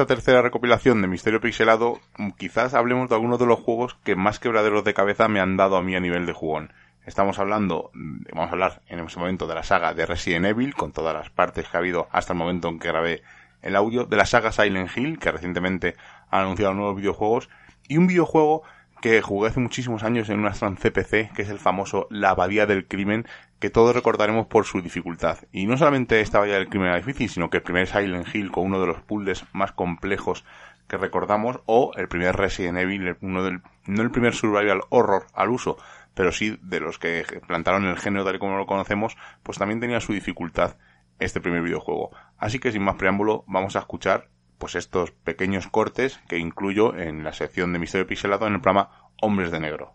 esta tercera recopilación de Misterio Pixelado quizás hablemos de algunos de los juegos que más quebraderos de cabeza me han dado a mí a nivel de jugón. Estamos hablando, vamos a hablar en ese momento de la saga de Resident Evil, con todas las partes que ha habido hasta el momento en que grabé el audio, de la saga Silent Hill, que recientemente ha anunciado nuevos videojuegos, y un videojuego que jugué hace muchísimos años en una Amstrad CPC, que es el famoso La Abadía del Crimen, que todos recordaremos por su dificultad. Y no solamente esta Abadía del Crimen era difícil, sino que el primer Silent Hill con uno de los puzzles más complejos que recordamos, o el primer Resident Evil, uno del, no el primer survival horror al uso, pero sí de los que plantaron el género tal y como lo conocemos, pues también tenía su dificultad este primer videojuego. Así que sin más preámbulo, vamos a escuchar pues estos pequeños cortes que incluyo en la sección de Misterio Pixelado en el programa Hombres de Negro.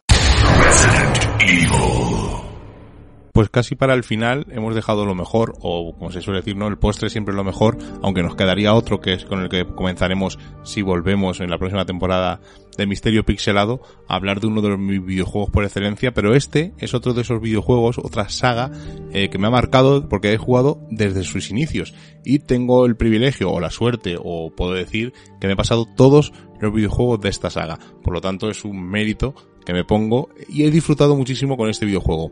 Pues casi para el final hemos dejado lo mejor, o como se suele decir, no, el postre siempre es lo mejor, aunque nos quedaría otro que es con el que comenzaremos si volvemos en la próxima temporada de Misterio Pixelado a hablar de uno de mis videojuegos por excelencia, pero este es otro de esos videojuegos, otra saga eh, que me ha marcado porque he jugado desde sus inicios. Y tengo el privilegio o la suerte o puedo decir que me he pasado todos los videojuegos de esta saga, por lo tanto es un mérito que me pongo y he disfrutado muchísimo con este videojuego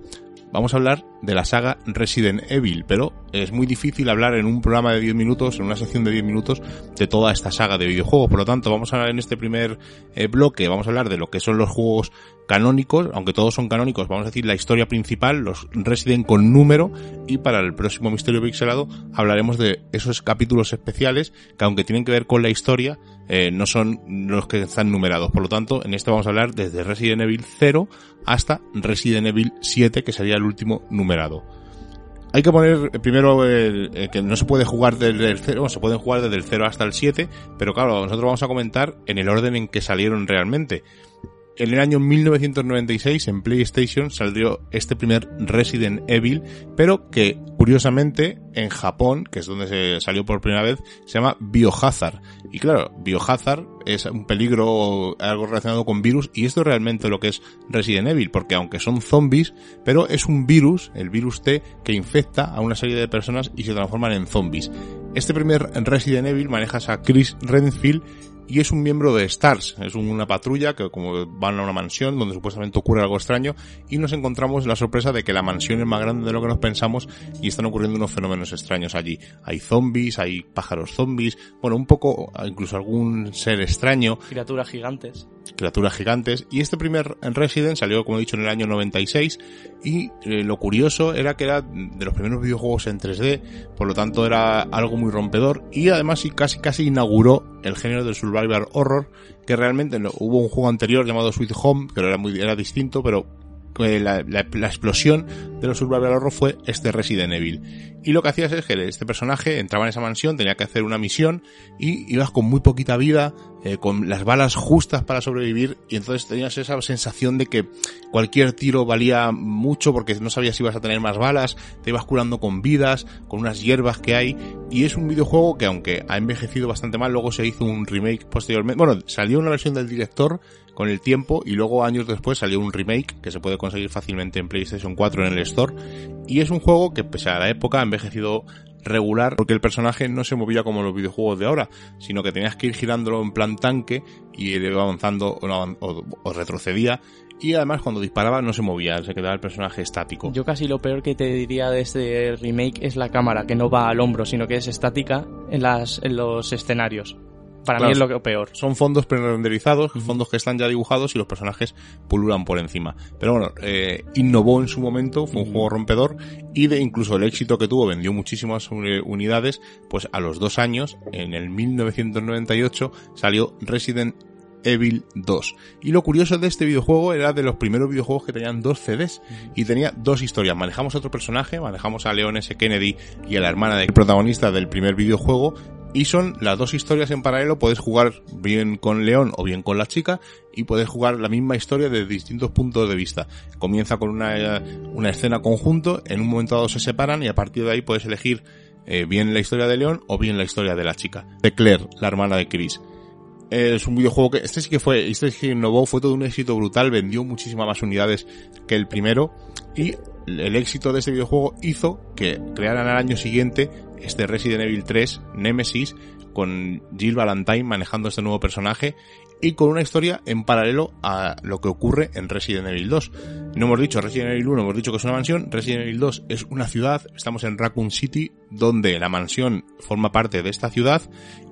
vamos a hablar de la saga Resident Evil, pero es muy difícil hablar en un programa de 10 minutos, en una sección de 10 minutos, de toda esta saga de videojuegos. Por lo tanto, vamos a hablar en este primer eh, bloque, vamos a hablar de lo que son los juegos canónicos, aunque todos son canónicos, vamos a decir la historia principal, los Resident con número, y para el próximo Misterio Pixelado hablaremos de esos capítulos especiales que aunque tienen que ver con la historia, eh, no son los que están numerados. Por lo tanto, en este vamos a hablar desde Resident Evil 0 hasta Resident Evil 7, que sería el último numerado. Hay que poner eh, primero el, que no se puede jugar desde el 0, se pueden jugar desde el 0 hasta el 7, pero claro, nosotros vamos a comentar en el orden en que salieron realmente. En el año 1996 en PlayStation salió este primer Resident Evil, pero que curiosamente en Japón, que es donde se salió por primera vez, se llama Biohazard. Y claro, Biohazard es un peligro, algo relacionado con virus, y esto es realmente lo que es Resident Evil, porque aunque son zombies, pero es un virus, el virus T, que infecta a una serie de personas y se transforman en zombies. Este primer Resident Evil manejas a Chris Redfield y es un miembro de STARS, es una patrulla que como van a una mansión donde supuestamente ocurre algo extraño y nos encontramos la sorpresa de que la mansión es más grande de lo que nos pensamos y están ocurriendo unos fenómenos extraños allí. Hay zombies, hay pájaros zombies, bueno, un poco, incluso algún ser extraño. Criaturas gigantes. Criaturas gigantes. Y este primer Resident salió, como he dicho, en el año 96 y eh, lo curioso era que era de los primeros videojuegos en 3D, por lo tanto era algo muy rompedor y además casi casi inauguró el género del survival horror, que realmente no, hubo un juego anterior llamado Sweet Home, que era muy era distinto, pero la, la, explosión de los Survival Horror fue este Resident Evil. Y lo que hacías es que este personaje entraba en esa mansión, tenía que hacer una misión y ibas con muy poquita vida, eh, con las balas justas para sobrevivir y entonces tenías esa sensación de que cualquier tiro valía mucho porque no sabías si ibas a tener más balas, te ibas curando con vidas, con unas hierbas que hay y es un videojuego que aunque ha envejecido bastante mal, luego se hizo un remake posteriormente, bueno, salió una versión del director con el tiempo y luego años después salió un remake que se puede conseguir fácilmente en PlayStation 4 en el store y es un juego que pese a la época ha envejecido regular porque el personaje no se movía como los videojuegos de ahora, sino que tenías que ir girándolo en plan tanque y iba avanzando o, retrocedía y además cuando disparaba no se movía, se quedaba el personaje estático. Yo casi lo peor que te diría de este remake es la cámara, que no va al hombro, sino que es estática en, las, en los escenarios. Para mí es lo que peor. Son fondos pre-renderizados, fondos que están ya dibujados y los personajes pululan por encima. Pero bueno, eh, innovó en su momento, fue un juego rompedor y de incluso el éxito que tuvo, vendió muchísimas unidades, pues a los dos años, en el 1998, salió Resident Evil 2. Y lo curioso de este videojuego era de los primeros videojuegos que tenían dos CDs y tenía dos historias. Manejamos a otro personaje, manejamos a Leon S. Kennedy y a la hermana del protagonista del primer videojuego y son las dos historias en paralelo, puedes jugar bien con León o bien con la chica y puedes jugar la misma historia desde distintos puntos de vista. Comienza con una, una escena conjunto, en un momento dado se separan y a partir de ahí puedes elegir eh, bien la historia de León o bien la historia de la chica, de Claire, la hermana de Chris. Es un videojuego que, este sí que fue, este sí que innovó, fue todo un éxito brutal, vendió muchísimas más unidades que el primero y el éxito de este videojuego hizo que crearan al año siguiente este Resident Evil 3 Nemesis con Jill Valentine manejando este nuevo personaje y con una historia en paralelo a lo que ocurre en Resident Evil 2. No hemos dicho Resident Evil 1, hemos dicho que es una mansión, Resident Evil 2 es una ciudad, estamos en Raccoon City, donde la mansión forma parte de esta ciudad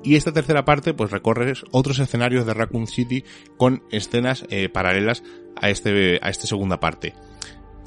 y esta tercera parte pues recorre otros escenarios de Raccoon City con escenas eh, paralelas a este a esta segunda parte.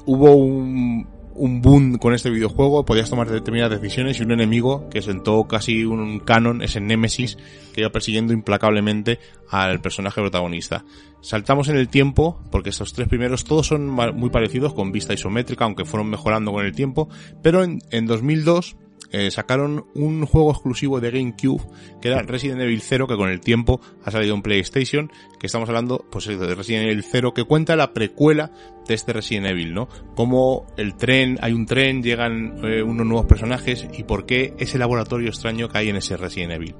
Hubo un, un boom con este videojuego, podías tomar determinadas decisiones y un enemigo que sentó casi un canon, ese Nemesis, que iba persiguiendo implacablemente al personaje protagonista. Saltamos en el tiempo, porque estos tres primeros todos son muy parecidos con vista isométrica, aunque fueron mejorando con el tiempo, pero en, en 2002 eh, sacaron un juego exclusivo de GameCube que era Resident Evil 0 que con el tiempo ha salido en PlayStation que estamos hablando pues de Resident Evil 0 que cuenta la precuela de este Resident Evil, ¿no? Como el tren, hay un tren, llegan eh, unos nuevos personajes y por qué ese laboratorio extraño que hay en ese Resident Evil.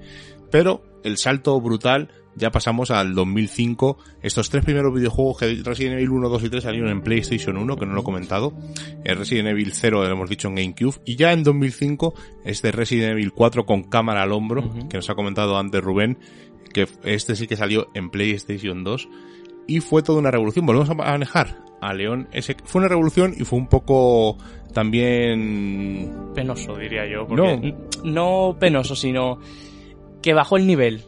Pero el salto brutal ya pasamos al 2005. Estos tres primeros videojuegos que Resident Evil 1, 2 y 3 salieron en PlayStation 1, que no lo he comentado. El Resident Evil 0 lo hemos dicho en GameCube. Y ya en 2005 este Resident Evil 4 con cámara al hombro, que nos ha comentado antes Rubén, que este sí que salió en PlayStation 2. Y fue toda una revolución. Volvemos a manejar a León. Ese, fue una revolución y fue un poco también... Penoso, diría yo. Porque no. no penoso, sino que bajó el nivel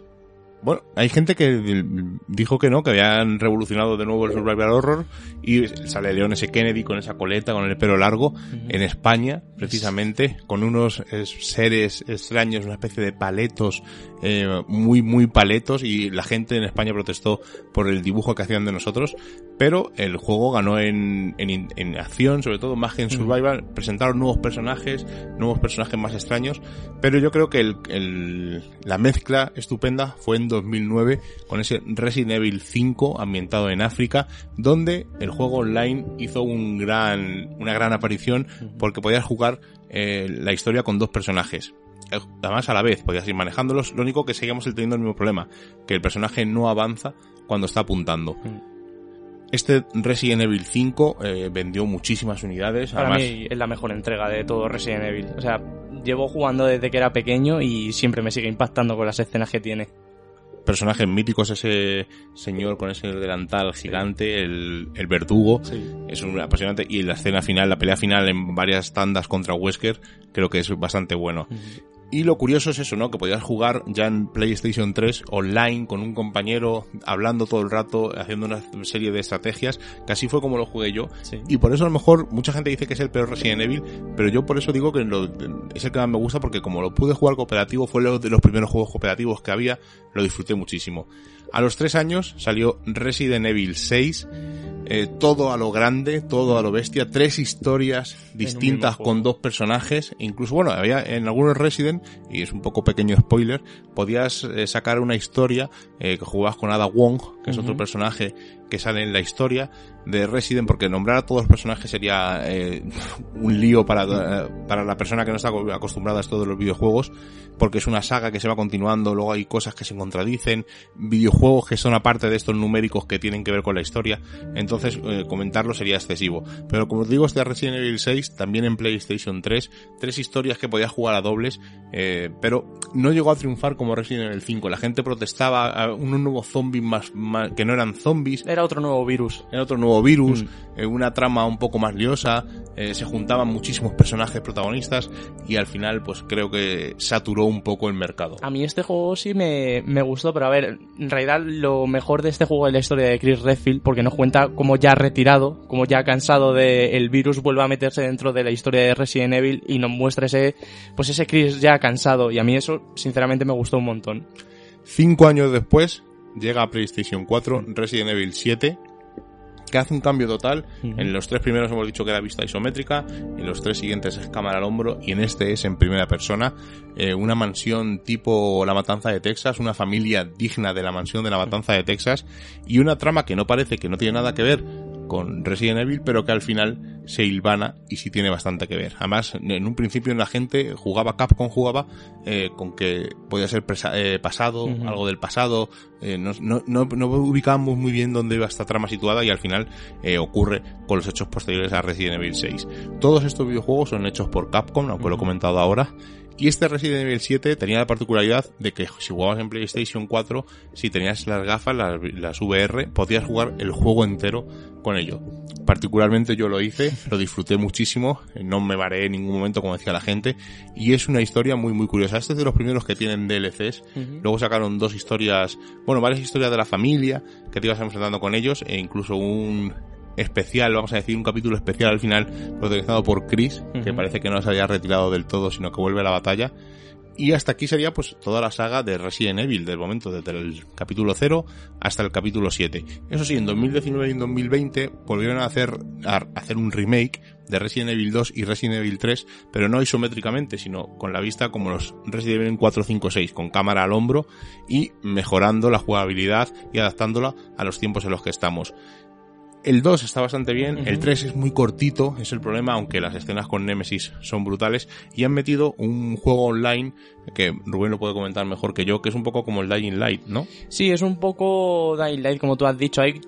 bueno, hay gente que dijo que no, que habían revolucionado de nuevo el survival horror y sale León ese Kennedy con esa coleta, con el pelo largo, en España, precisamente, con unos seres extraños, una especie de paletos, eh, muy, muy paletos y la gente en España protestó por el dibujo que hacían de nosotros, pero el juego ganó en, en, en acción, sobre todo más que en survival, presentaron nuevos personajes, nuevos personajes más extraños, pero yo creo que el, el, la mezcla estupenda fue en 2009 con ese Resident Evil 5 ambientado en África, donde el juego online hizo un gran, una gran aparición porque podías jugar eh, la historia con dos personajes. Eh, además a la vez podías ir manejándolos, lo único que seguíamos teniendo el mismo problema, que el personaje no avanza cuando está apuntando. Este Resident Evil 5 eh, vendió muchísimas unidades. Para mí es la mejor entrega de todo Resident Evil. O sea, llevo jugando desde que era pequeño y siempre me sigue impactando con las escenas que tiene personajes míticos, ese señor con ese delantal gigante, el, el verdugo, es un apasionante, y la escena final, la pelea final en varias tandas contra Wesker, creo que es bastante bueno. Y lo curioso es eso, ¿no? Que podías jugar ya en PlayStation 3 online con un compañero, hablando todo el rato, haciendo una serie de estrategias, que así fue como lo jugué yo. Y por eso a lo mejor mucha gente dice que es el peor Resident Evil, pero yo por eso digo que es el que más me gusta porque como lo pude jugar cooperativo, fue uno de los primeros juegos cooperativos que había, lo disfruté muchísimo. A los tres años salió Resident Evil 6, eh, todo a lo grande, todo a lo bestia, tres historias distintas con dos personajes, incluso bueno, había en algunos Resident, y es un poco pequeño spoiler, podías eh, sacar una historia eh, que jugabas con Ada Wong, que es otro personaje que sale en la historia de Resident, porque nombrar a todos los personajes sería un lío para, para la persona que no está acostumbrada a esto de los videojuegos, porque es una saga que se va continuando, luego hay cosas que se contradicen, videojuegos que son aparte de estos numéricos que tienen que ver con la historia, entonces eh, comentarlo sería excesivo. Pero como os digo, este Resident Evil 6, también en PlayStation 3, tres historias que podías jugar a dobles, pero no llegó a triunfar como Resident Evil 5. La gente protestaba a unos nuevos zombies más, más que no eran zombies, era otro nuevo virus. Era otro nuevo virus, mm. eh, una trama un poco más liosa, eh, se juntaban muchísimos personajes protagonistas y al final pues creo que saturó un poco el mercado. A mí este juego sí me, me gustó, pero a ver, en realidad lo mejor de este juego es la historia de Chris Redfield porque nos cuenta como ya retirado, como ya cansado del el virus vuelve a meterse dentro de la historia de Resident Evil y nos muestra ese, pues ese Chris ya cansado y a mí eso sinceramente me gustó un montón. Cinco años después, llega a PlayStation 4 Resident Evil 7, que hace un cambio total. En los tres primeros hemos dicho que era vista isométrica, en los tres siguientes es cámara al hombro y en este es en primera persona. Eh, una mansión tipo La Matanza de Texas, una familia digna de la mansión de La Matanza de Texas y una trama que no parece que no tiene nada que ver con Resident Evil, pero que al final se hilvana y sí tiene bastante que ver. Además, en un principio la gente jugaba, Capcom jugaba eh, con que podía ser eh, pasado, algo del pasado, eh, no, no, no, ubicábamos muy bien dónde iba esta trama situada y al final ocurre con los hechos posteriores a Resident Evil 6. Todos estos videojuegos son hechos por Capcom, aunque lo he comentado ahora, y este Resident Evil 7 tenía la particularidad de que si jugabas en PlayStation 4, si tenías las gafas, las, VR, podías jugar el juego entero con ello. Particularmente yo lo hice, lo disfruté muchísimo, no me varé en ningún momento como decía la gente, y es una historia muy muy curiosa. Este es de los primeros que tienen DLCs, luego sacaron dos historias, bueno, varias historias de la familia que te ibas enfrentando con ellos, e incluso un especial, vamos a decir, un capítulo especial al final protagonizado por Chris, que parece que no se había retirado del todo, sino que vuelve a la batalla. Y hasta aquí sería pues toda la saga de Resident Evil del momento, desde el capítulo 0 hasta el capítulo 7. Eso sí, en 2019 y en 2020 volvieron a hacer, a hacer un remake de Resident Evil 2 y Resident Evil 3, pero no isométricamente, sino con la vista como los Resident Evil 4, 5, 6, con cámara al hombro y mejorando la jugabilidad y adaptándola a los tiempos en los que estamos. El 2 está bastante bien, el 3 es muy cortito, es el problema, aunque las escenas con Nemesis son brutales, y han metido un juego online que Rubén lo puede comentar mejor que yo, que es un poco como el Dying Light, ¿no? Sí, es un poco Dying Light, como tú has dicho, hay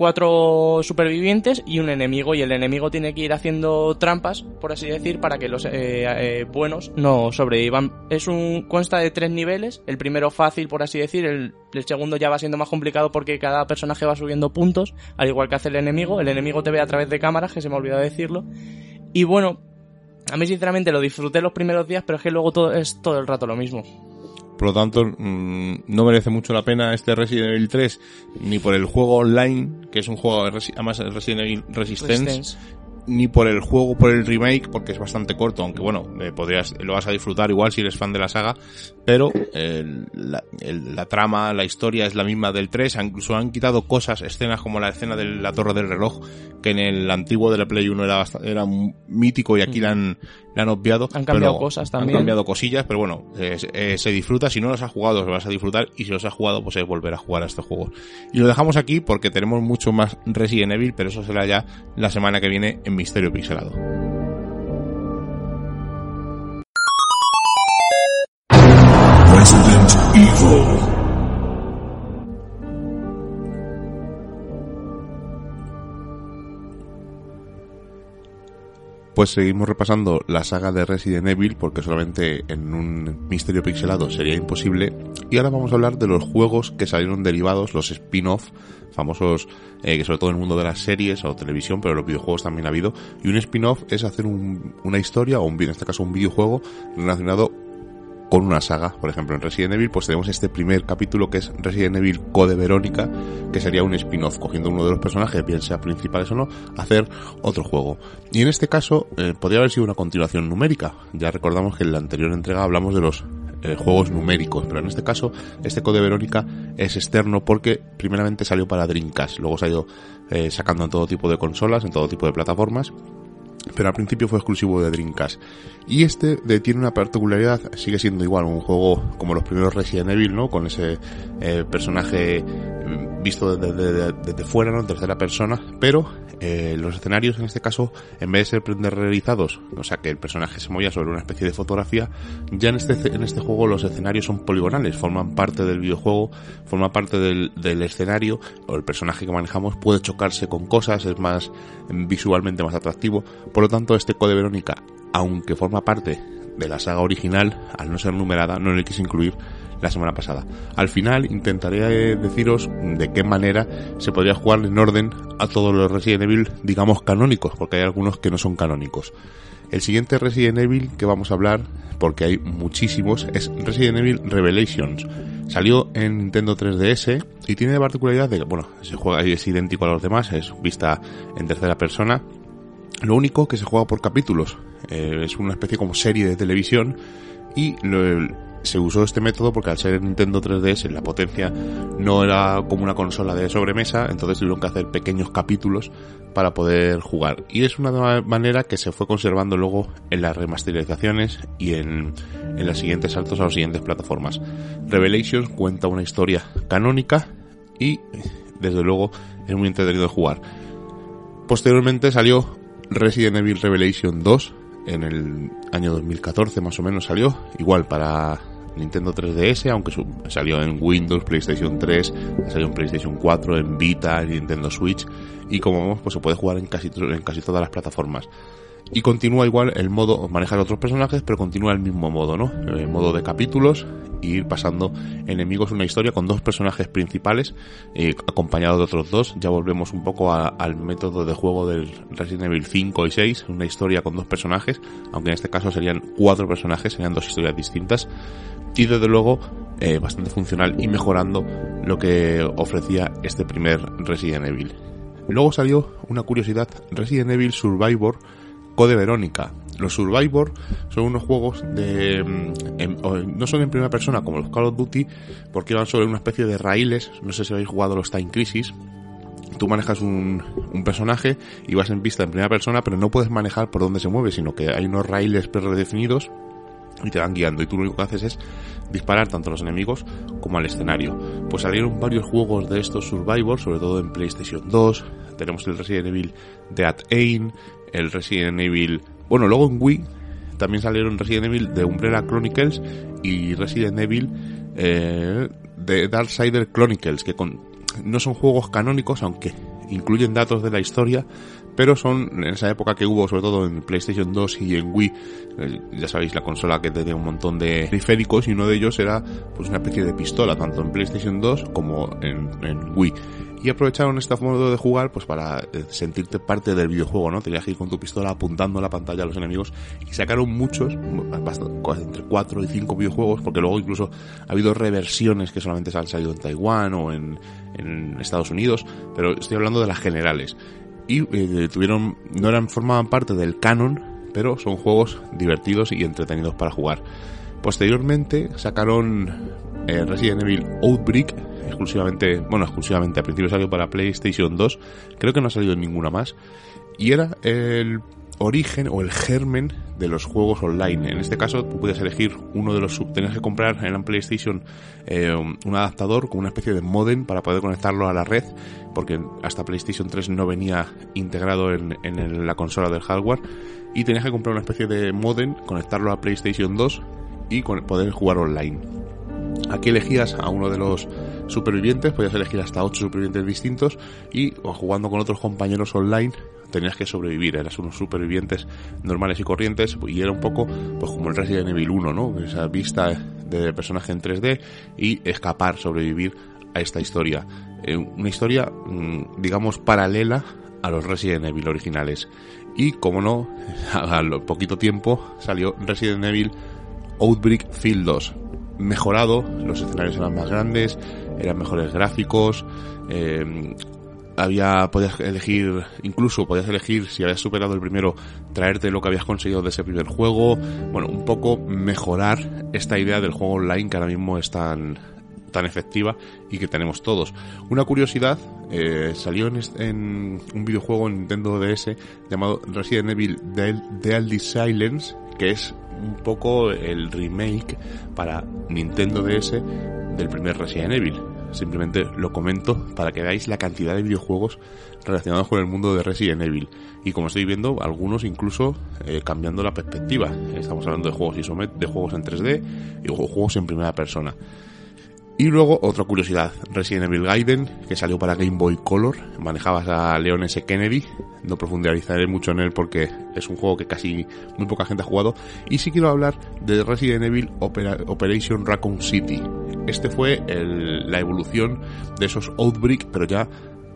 cuatro supervivientes y un enemigo y el enemigo tiene que ir haciendo trampas, por así decir, para que los eh, eh, buenos no sobrevivan. Es un consta de tres niveles, el primero fácil, por así decir, el, segundo ya va siendo más complicado porque cada personaje va subiendo puntos, al igual que hace el enemigo. El enemigo te ve a través de cámaras, que se me ha olvidado decirlo. Y bueno, a mí sinceramente lo disfruté los primeros días, pero es que luego todo es todo el rato lo mismo. Por lo tanto, mm, no merece mucho la pena este Resident Evil 3, ni por el juego online, que es un juego, además Resident Evil Resistance, ni por el juego, por el remake, porque es bastante corto, aunque bueno, eh, podrías, lo vas a disfrutar igual si eres fan de la saga, pero la, trama, la historia es la misma del 3, incluso han quitado cosas, escenas como la escena de la torre del reloj, que en el antiguo de la Play 1 era, era mítico y aquí la han, han obviado. Han cambiado cosas también. Han cambiado cosillas, pero bueno, eh, se disfruta, si no los has jugado, los vas a disfrutar, y si los has jugado, pues es volver a jugar a este juego. Y lo dejamos aquí porque tenemos mucho más Resident Evil, pero eso será ya la semana que viene en Misterio Pixelado. Resident Evil. Pues seguimos repasando la saga de Resident Evil porque solamente en un misterio pixelado sería imposible. Y ahora vamos a hablar de los juegos que salieron derivados, los spin-off famosos, eh, que sobre todo en el mundo de las series o televisión, pero los videojuegos también ha habido. Y un spin-off es hacer una historia o un, en este caso un videojuego relacionado con una saga. Por ejemplo, en Resident Evil, pues tenemos este primer capítulo que es Resident Evil Code Verónica, que sería un spin-off, cogiendo uno de los personajes, bien sea principales o no, hacer otro juego. Y en este caso, eh, podría haber sido una continuación numérica. Ya recordamos que en la anterior entrega hablamos de los eh, juegos numéricos, pero en este caso, este Code Verónica es externo porque primeramente salió para Dreamcast, luego se ha ido eh, sacando en todo tipo de consolas, en todo tipo de plataformas pero al principio fue exclusivo de Dreamcast. Y este tiene una particularidad, sigue siendo igual un juego como los primeros Resident Evil, ¿no? Con ese eh, personaje visto desde, desde, fuera, ¿no? En tercera persona, pero eh, los escenarios en este caso, en vez de ser realizados, o sea que el personaje se movía sobre una especie de fotografía, ya en este, en este juego los escenarios son poligonales, forman parte del videojuego, forman parte del, del escenario, o el personaje que manejamos puede chocarse con cosas, es más visualmente más atractivo, por lo tanto este Code Verónica, aunque forma parte de la saga original, al no ser numerada, no le quise incluir la semana pasada. Al final intentaré deciros de qué manera se podría jugar en orden a todos los Resident Evil, digamos canónicos, porque hay algunos que no son canónicos. El siguiente Resident Evil que vamos a hablar, porque hay muchísimos, es Resident Evil Revelations. Salió en Nintendo 3DS y tiene la particularidad de que, bueno, se juega es idéntico a los demás, es vista en tercera persona. Lo único que se juega por capítulos, eh, es una especie como serie de televisión y lo, se usó este método porque al ser Nintendo 3DS la potencia no era como una consola de sobremesa, entonces tuvieron que hacer pequeños capítulos para poder jugar. Y es una manera que se fue conservando luego en las remasterizaciones y en, en los siguientes saltos a las siguientes plataformas. Revelations cuenta una historia canónica y desde luego es muy entretenido de jugar. Posteriormente salió Resident Evil Revelation 2 en el año 2014 más o menos salió, igual para Nintendo 3DS, aunque salió en Windows, PlayStation 3, salió en PlayStation 4, en Vita, en Nintendo Switch y como vemos pues se puede jugar en casi, todas las plataformas. Y continúa igual el modo, manejar otros personajes, pero continúa el mismo modo, ¿no? El modo de capítulos ir pasando enemigos una historia con dos personajes principales, eh, acompañados de otros dos. Ya volvemos un poco al método de juego del Resident Evil 5 y 6, una historia con dos personajes, aunque en este caso serían cuatro personajes, serían dos historias distintas. Y desde luego, eh, bastante funcional y mejorando lo que ofrecía este primer Resident Evil. Luego salió una curiosidad, Resident Evil Survivor Code Verónica. Los Survivor son unos juegos de... Mm, no son en primera persona como los Call of Duty, porque van sobre una especie de raíles. No sé si habéis jugado los Time Crisis. Tú manejas un, un personaje y vas en pista en primera persona, pero no puedes manejar por dónde se mueve, sino que hay unos raíles predefinidos y te van guiando y tú lo único que haces es disparar tanto a los enemigos como al escenario. Pues salieron varios juegos de estos Survivor, sobre todo en PlayStation 2, tenemos el Resident Evil Dead Aim, el Resident Evil... Bueno, luego en Wii también salieron Resident Evil de Umbrella Chronicles y Resident Evil eh, de Darksider Chronicles, que con, no son juegos canónicos, aunque incluyen datos de la historia, pero son en esa época que hubo, sobre todo en PlayStation 2 y en Wii, ya sabéis, la consola que tenía un montón de periféricos y uno de ellos era pues una especie de pistola, tanto en PlayStation 2 como en, en Wii y aprovecharon este modo de jugar pues para eh, sentirte parte del videojuego, ¿no? Tenías que ir con tu pistola apuntando a la pantalla a los enemigos y sacaron muchos, entre 4 y 5 videojuegos, porque luego incluso ha habido reversiones que solamente se han salido en Taiwán o en, Estados Unidos, pero estoy hablando de las generales. Y eh, tuvieron, no eran, formaban parte del canon, pero son juegos divertidos y entretenidos para jugar. Posteriormente sacaron eh, Resident Evil Outbreak, exclusivamente, bueno, exclusivamente, al principio salió para PlayStation 2, creo que no ha salido en ninguna más, y era el origen o el germen de los juegos online. En este caso, tú puedes elegir uno de los sub. Tenías que comprar en la PlayStation eh, un adaptador con una especie de modem para poder conectarlo a la red, porque hasta PlayStation 3 no venía integrado en, la consola del hardware. Y tenías que comprar una especie de modem, conectarlo a PlayStation 2 y poder jugar online. Aquí elegías a uno de los supervivientes, podías elegir hasta 8 supervivientes distintos y jugando con otros compañeros online tenías que sobrevivir, eras unos supervivientes normales y corrientes y era un poco pues como el Resident Evil 1, ¿no? Esa vista de personaje en 3D y escapar, sobrevivir a esta historia. Eh, una historia, mm, digamos, paralela a los Resident Evil originales. Y como no, a poquito tiempo salió Resident Evil Outbreak Field 2, mejorado, los escenarios eran más grandes, eran mejores gráficos, eh, había, podías elegir, incluso podías elegir si habías superado el primero, traerte lo que habías conseguido de ese primer juego, bueno, un poco mejorar esta idea del juego online que ahora mismo es tan, tan efectiva y que tenemos todos. Una curiosidad, eh, salió en, un videojuego en Nintendo DS llamado Resident Evil Deadly Silence, que es un poco el remake para Nintendo DS del primer Resident Evil. Simplemente lo comento para que veáis la cantidad de videojuegos relacionados con el mundo de Resident Evil. Y como estoy viendo, algunos incluso eh, cambiando la perspectiva. Estamos hablando de juegos isomet, de juegos en 3D y juegos en primera persona. Y luego, otra curiosidad, Resident Evil Gaiden, que salió para Game Boy Color, manejabas a Leon S. Kennedy, no profundizaré mucho en él porque es un juego que casi muy poca gente ha jugado, y sí quiero hablar de Resident Evil Operation Raccoon City. Este fue la evolución de esos Outbreak, pero ya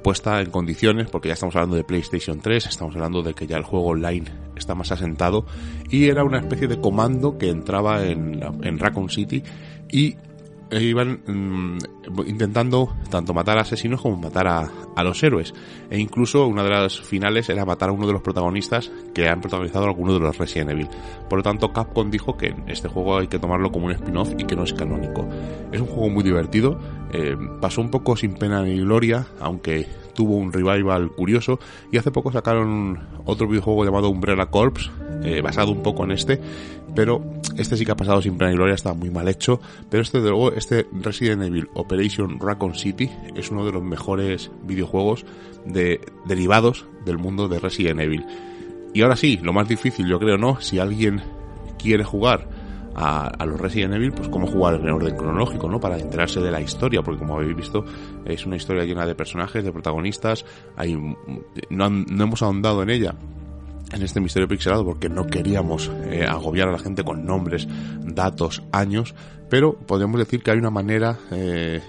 puesta en condiciones, porque ya estamos hablando de PlayStation 3, estamos hablando de que ya el juego online está más asentado, y era una especie de comando que entraba en, en Raccoon City y iban mm, intentando tanto matar a asesinos como matar a, a, los héroes. E incluso una de las finales era matar a uno de los protagonistas que han protagonizado alguno de los Resident Evil. Por lo tanto, Capcom dijo que este juego hay que tomarlo como un spin-off y que no es canónico. Es un juego muy divertido, eh, pasó un poco sin pena ni gloria, aunque tuvo un revival curioso y hace poco sacaron otro videojuego llamado Umbrella Corps eh, basado un poco en este pero este sí que ha pasado sin pena ni gloria está muy mal hecho pero este de luego este Resident Evil Operation Raccoon City es uno de los mejores videojuegos de derivados del mundo de Resident Evil Y ahora sí, lo más difícil yo creo, ¿no? Si alguien quiere jugar a, los Resident Evil, pues cómo jugar en orden cronológico, ¿no? Para enterarse de la historia, porque como habéis visto, es una historia llena de personajes, de protagonistas, hay, no, no hemos ahondado en ella en este misterio pixelado porque no queríamos eh, agobiar a la gente con nombres, datos, años, pero podríamos decir que hay una manera, eh,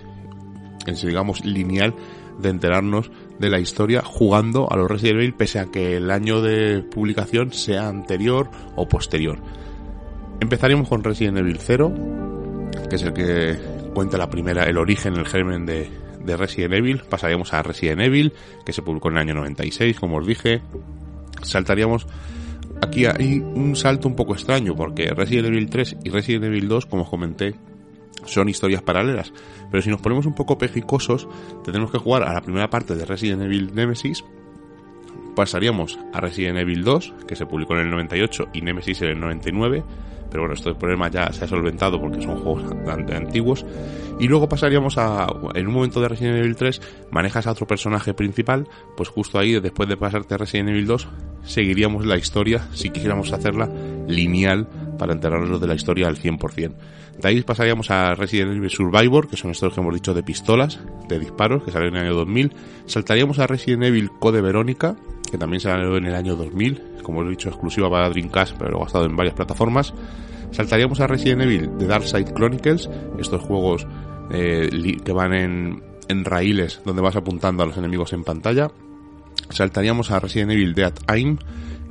digamos, lineal de enterarnos de la historia jugando a los Resident Evil pese a que el año de publicación sea anterior o posterior. Empezaríamos con Resident Evil 0, que es el que cuenta la primera, el origen, el germen de Resident Evil. Pasaríamos a Resident Evil, que se publicó en el año 96, como os dije. Saltaríamos aquí hay un salto un poco extraño porque Resident Evil 3 y Resident Evil 2, como os comenté, son historias paralelas. Pero si nos ponemos un poco pejicosos, tenemos que jugar a la primera parte de Resident Evil Nemesis. Pasaríamos a Resident Evil 2, que se publicó en el 98, y Nemesis en el 99 pero bueno, esto de problema ya se ha solventado porque son juegos antiguos. Y luego pasaríamos a, en un momento de Resident Evil 3, manejas a otro personaje principal, pues justo ahí, después de pasarte a Resident Evil 2, seguiríamos la historia, si quisiéramos hacerla lineal, para enterarnos de la historia al 100%. De ahí pasaríamos a Resident Evil Survivor, que son estos que hemos dicho de pistolas, de disparos, que salió en el año 2000. Saltaríamos a Resident Evil Code Verónica, que también salió en el año 2000, como he dicho, exclusiva para Dreamcast, pero ha estado en varias plataformas. Saltaríamos a Resident Evil The Dark Side Chronicles, estos juegos eh, que van en, en raíles donde vas apuntando a los enemigos en pantalla. Saltaríamos a Resident Evil Dead Aim,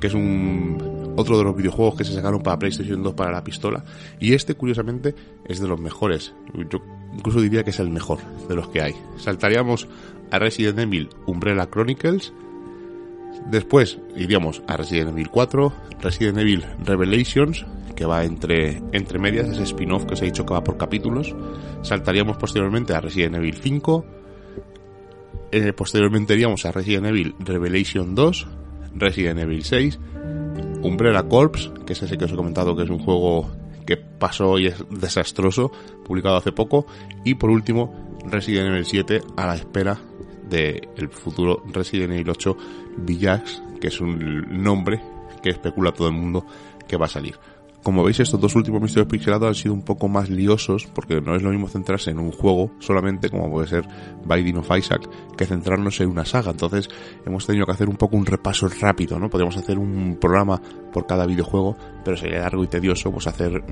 que es un otro de los videojuegos que se sacaron para PlayStation 2 para la pistola. Y este, curiosamente, es de los mejores. Yo incluso diría que es el mejor de los que hay. Saltaríamos a Resident Evil Umbrella Chronicles, Después iríamos a Resident Evil 4, Resident Evil Revelations, que va entre, entre medias, ese spin-off que os he dicho que va por capítulos. Saltaríamos posteriormente a Resident Evil 5. Eh, posteriormente iríamos a Resident Evil Revelation 2, Resident Evil 6, Umbrella Corps, que es ese que os he comentado que es un juego que pasó y es desastroso, publicado hace poco. Y por último, Resident Evil 7 a la espera del el futuro Resident Evil 8 Village, que es un nombre que especula todo el mundo que va a salir. Como veis, estos dos últimos misterios pixelados han sido un poco más liosos, porque no es lo mismo centrarse en un juego solamente, como puede ser Binding of Isaac, que centrarnos en una saga. Entonces, hemos tenido que hacer un poco un repaso rápido, ¿no? Podríamos hacer un programa por cada videojuego, pero sería largo y tedioso, pues hacer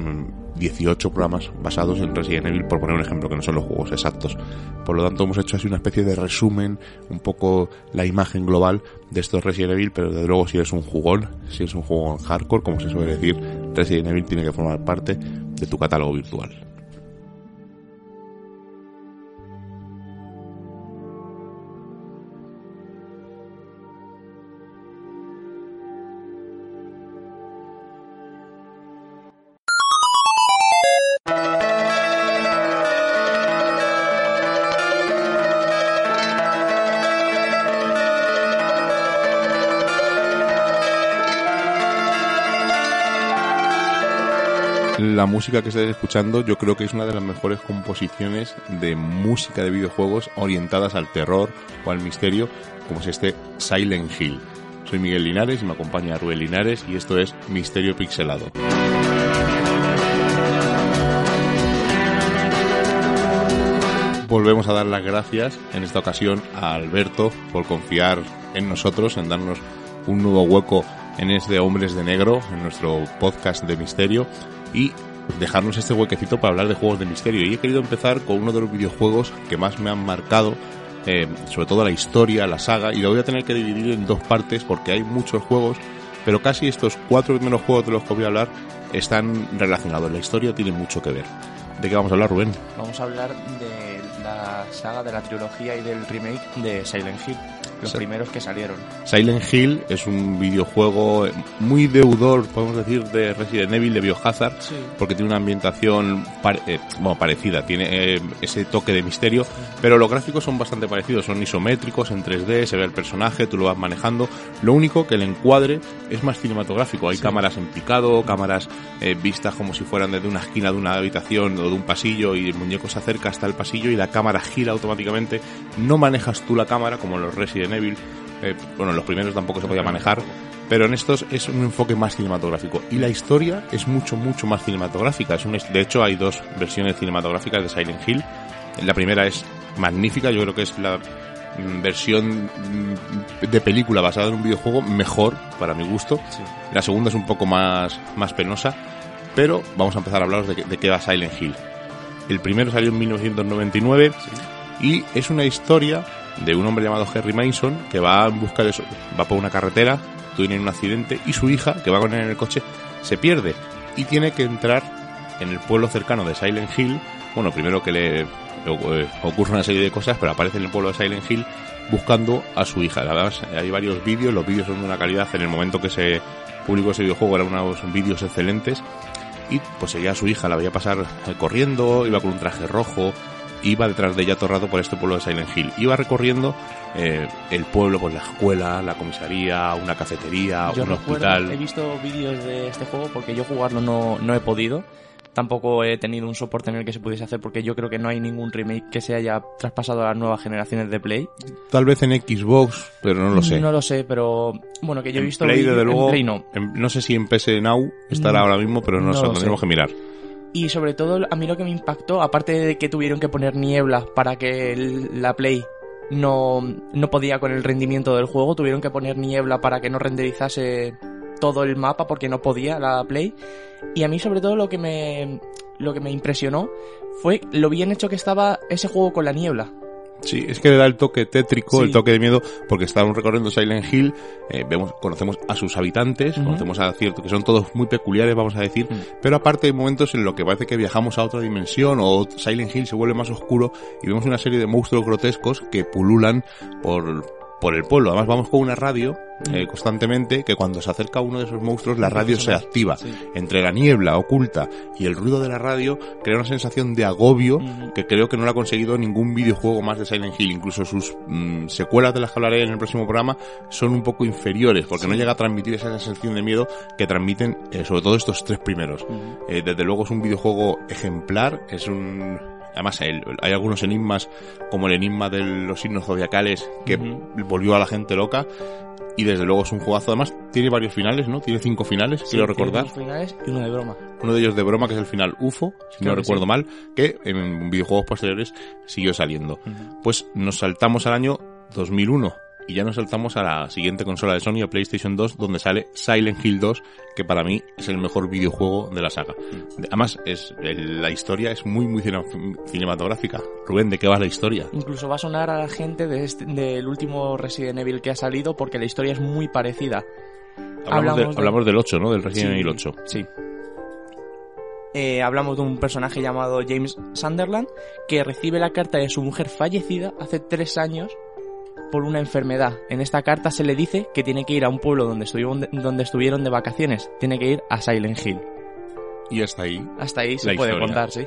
18 mm, programas basados en Resident Evil, por poner un ejemplo, que no son los juegos exactos. Por lo tanto, hemos hecho así una especie de resumen, un poco la imagen global de estos Resident Evil, pero desde luego si eres un jugón, si eres un juego hardcore, como se suele decir, Resident tiene que formar parte de tu catálogo virtual. Música que estáis escuchando yo creo que es una de las mejores composiciones de música de videojuegos orientadas al terror o al misterio, como es este Silent Hill. Soy Miguel Linares y me acompaña Rubén Linares y esto es Misterio Pixelado. Volvemos a dar las gracias en esta ocasión a Alberto por confiar en nosotros, en darnos un nuevo hueco en este Hombres de Negro, en nuestro podcast de misterio y dejarnos este huequecito para hablar de juegos de misterio. Y he querido empezar con uno de los videojuegos que más me han marcado, eh, sobre todo la historia, la saga, y lo voy a tener que dividir en dos partes porque hay muchos juegos, pero casi estos cuatro primeros juegos de los que voy a hablar están relacionados. La historia tiene mucho que ver. ¿De qué vamos a hablar, Rubén? Vamos a hablar de la saga, de la trilogía y del remake de Silent Hill los primeros que salieron. Silent Hill es un videojuego muy deudor, podemos decir, de Resident Evil, de Biohazard, porque tiene una ambientación eh, parecida, tiene eh, ese toque de misterio, pero los gráficos son bastante parecidos, son isométricos, en 3D, se ve el personaje, tú lo vas manejando. Lo único que el encuadre es más cinematográfico, hay cámaras en picado, cámaras eh, vistas como si fueran desde una esquina de una habitación o de un pasillo y el muñeco se acerca hasta el pasillo y la cámara gira automáticamente. No manejas tú la cámara como en los Resident Evil, eh, bueno, los primeros tampoco se podía manejar, pero en estos es un enfoque más cinematográfico y la historia es mucho mucho más cinematográfica. Es un, de hecho hay dos versiones cinematográficas de Silent Hill. La primera es magnífica, yo creo que es la mm, versión mm, de película basada en un videojuego mejor para mi gusto. La segunda es un poco más, más penosa, pero vamos a empezar a hablaros de, de qué va Silent Hill. El primero salió en 1999 y es una historia de un hombre llamado Harry Mason que va en busca de va por una carretera, tiene un accidente y su hija, que va con él en el coche, se pierde y tiene que entrar en el pueblo cercano de Silent Hill. Bueno, primero que le eh, ocurre una serie de cosas, pero aparece en el pueblo de Silent Hill buscando a su hija. Verdad, hay varios vídeos, los vídeos son de una calidad. En el momento que se publicó ese videojuego eran unos vídeos excelentes. Y pues seguía a su hija, la veía pasar eh, corriendo, iba con un traje rojo, iba detrás de ella atorrado por este pueblo de Silent Hill. Iba recorriendo eh, el pueblo, pues la escuela, la comisaría, una cafetería, un hospital. He visto vídeos de este juego porque yo jugarlo no, no he podido. Tampoco he tenido un soporte en el que se pudiese hacer porque yo creo que no hay ningún remake que se haya traspasado a las nuevas generaciones de Play. Tal vez en Xbox, pero no lo sé. No lo sé, pero bueno, que yo he En visto Play, desde luego, en Play no. en- no sé si en PS Now estará Mm, ahora mismo, pero no, no sé, lo tendremos que mirar. Y sobre todo, a mí lo que me impactó, aparte de que tuvieron que poner niebla para que la Play no, no podía con el rendimiento del juego, tuvieron que poner niebla para que no renderizase todo el mapa porque no podía la Play. Y a mí sobre todo lo que me, lo que me impresionó fue lo bien hecho que estaba ese juego con la niebla. Sí, es que le da el toque tétrico, Sí. el toque de miedo, porque estamos recorriendo Silent Hill, eh, vemos, conocemos a sus habitantes, conocemos a cierto, que son todos muy peculiares, vamos a decir, Mm. pero aparte hay momentos en los que parece que viajamos a otra dimensión o Silent Hill se vuelve más oscuro y vemos una serie de monstruos grotescos que pululan por, por el pueblo. Además vamos con una radio eh, constantemente que cuando se acerca uno de esos monstruos la radio se activa. Sí. Entre la niebla oculta y el ruido de la radio crea una sensación de agobio Ujú. que creo que no lo ha conseguido ningún videojuego más de Silent Hill. Incluso sus mm, secuelas de las que hablaré en el próximo programa son un poco inferiores porque no llega a transmitir esa sensación de miedo que transmiten eh, sobre todo estos tres primeros. Ujú. Eh, desde luego es un videojuego ejemplar, es un... Además, hay algunos enigmas, como el enigma de los signos zodiacales, que Ujú. volvió a la gente loca. Y desde luego es un jugazo. Además, tiene varios finales, ¿no? Tiene cinco finales, Sí, quiero recordar. finales y uno de broma. Uno de ellos de broma, que es el final UFO, si Creo no recuerdo sí. mal, que en videojuegos posteriores siguió saliendo. Pues nos saltamos al año 2001 y ya nos saltamos a la siguiente consola de Sony, a PlayStation 2, donde sale Silent Hill 2, que para mí es el mejor videojuego de la saga. Además, es el- la historia es muy, muy cine- cinematográfica. Rubén, ¿de qué va la historia? Incluso va a sonar a la gente de este- del último Resident Evil que ha salido porque la historia es muy parecida. Hablamos, de- Hablamos de- hablamos del 8, ¿no? Del Resident Sí, Evil 8. Sí. Eh, hablamos de un personaje llamado James Sunderland que recibe la carta de su mujer fallecida hace tres años por una enfermedad. En esta carta se le dice que tiene que ir a un pueblo donde estuvieron de, donde estuvieron de vacaciones. Tiene que ir a Silent Hill. Y hasta ahí Hasta ahí se puede historia. contar, sí.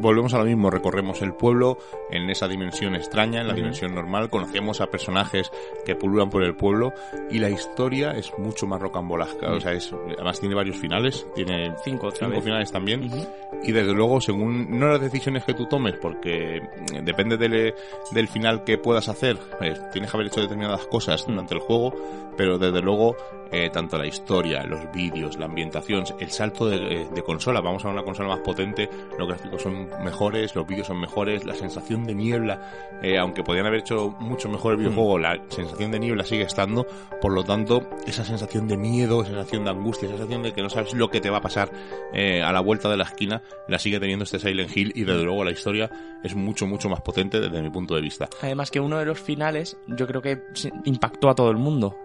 Volvemos a lo mismo, recorremos el pueblo en esa dimensión extraña, en la Ujú. dimensión normal, conocemos a personajes que pululan por el pueblo y la historia es mucho más rocambolesca, o sea, es, además tiene varios finales, tiene Cinco otra cinco vez. finales también Ujú. y desde luego según no las decisiones que tú tomes porque mm, depende del, del final que puedas hacer pues, tienes que haber hecho determinadas cosas Mm. durante el juego pero desde luego eh, tanto la historia los vídeos la ambientación el salto de, eh, de consola vamos a una consola más potente los gráficos son mejores los vídeos son mejores la sensación de niebla eh, aunque podían haber hecho mucho mejor el videojuego la sensación de niebla sigue estando por lo tanto esa sensación de miedo esa sensación de angustia esa sensación de que no sabes lo que te va a pasar eh, a la vuelta de la esquina la sigue teniendo este Silent Hill y desde luego la historia es mucho mucho más potente desde mi punto de vista. Además que uno de los finales yo creo que impactó a todo el mundo.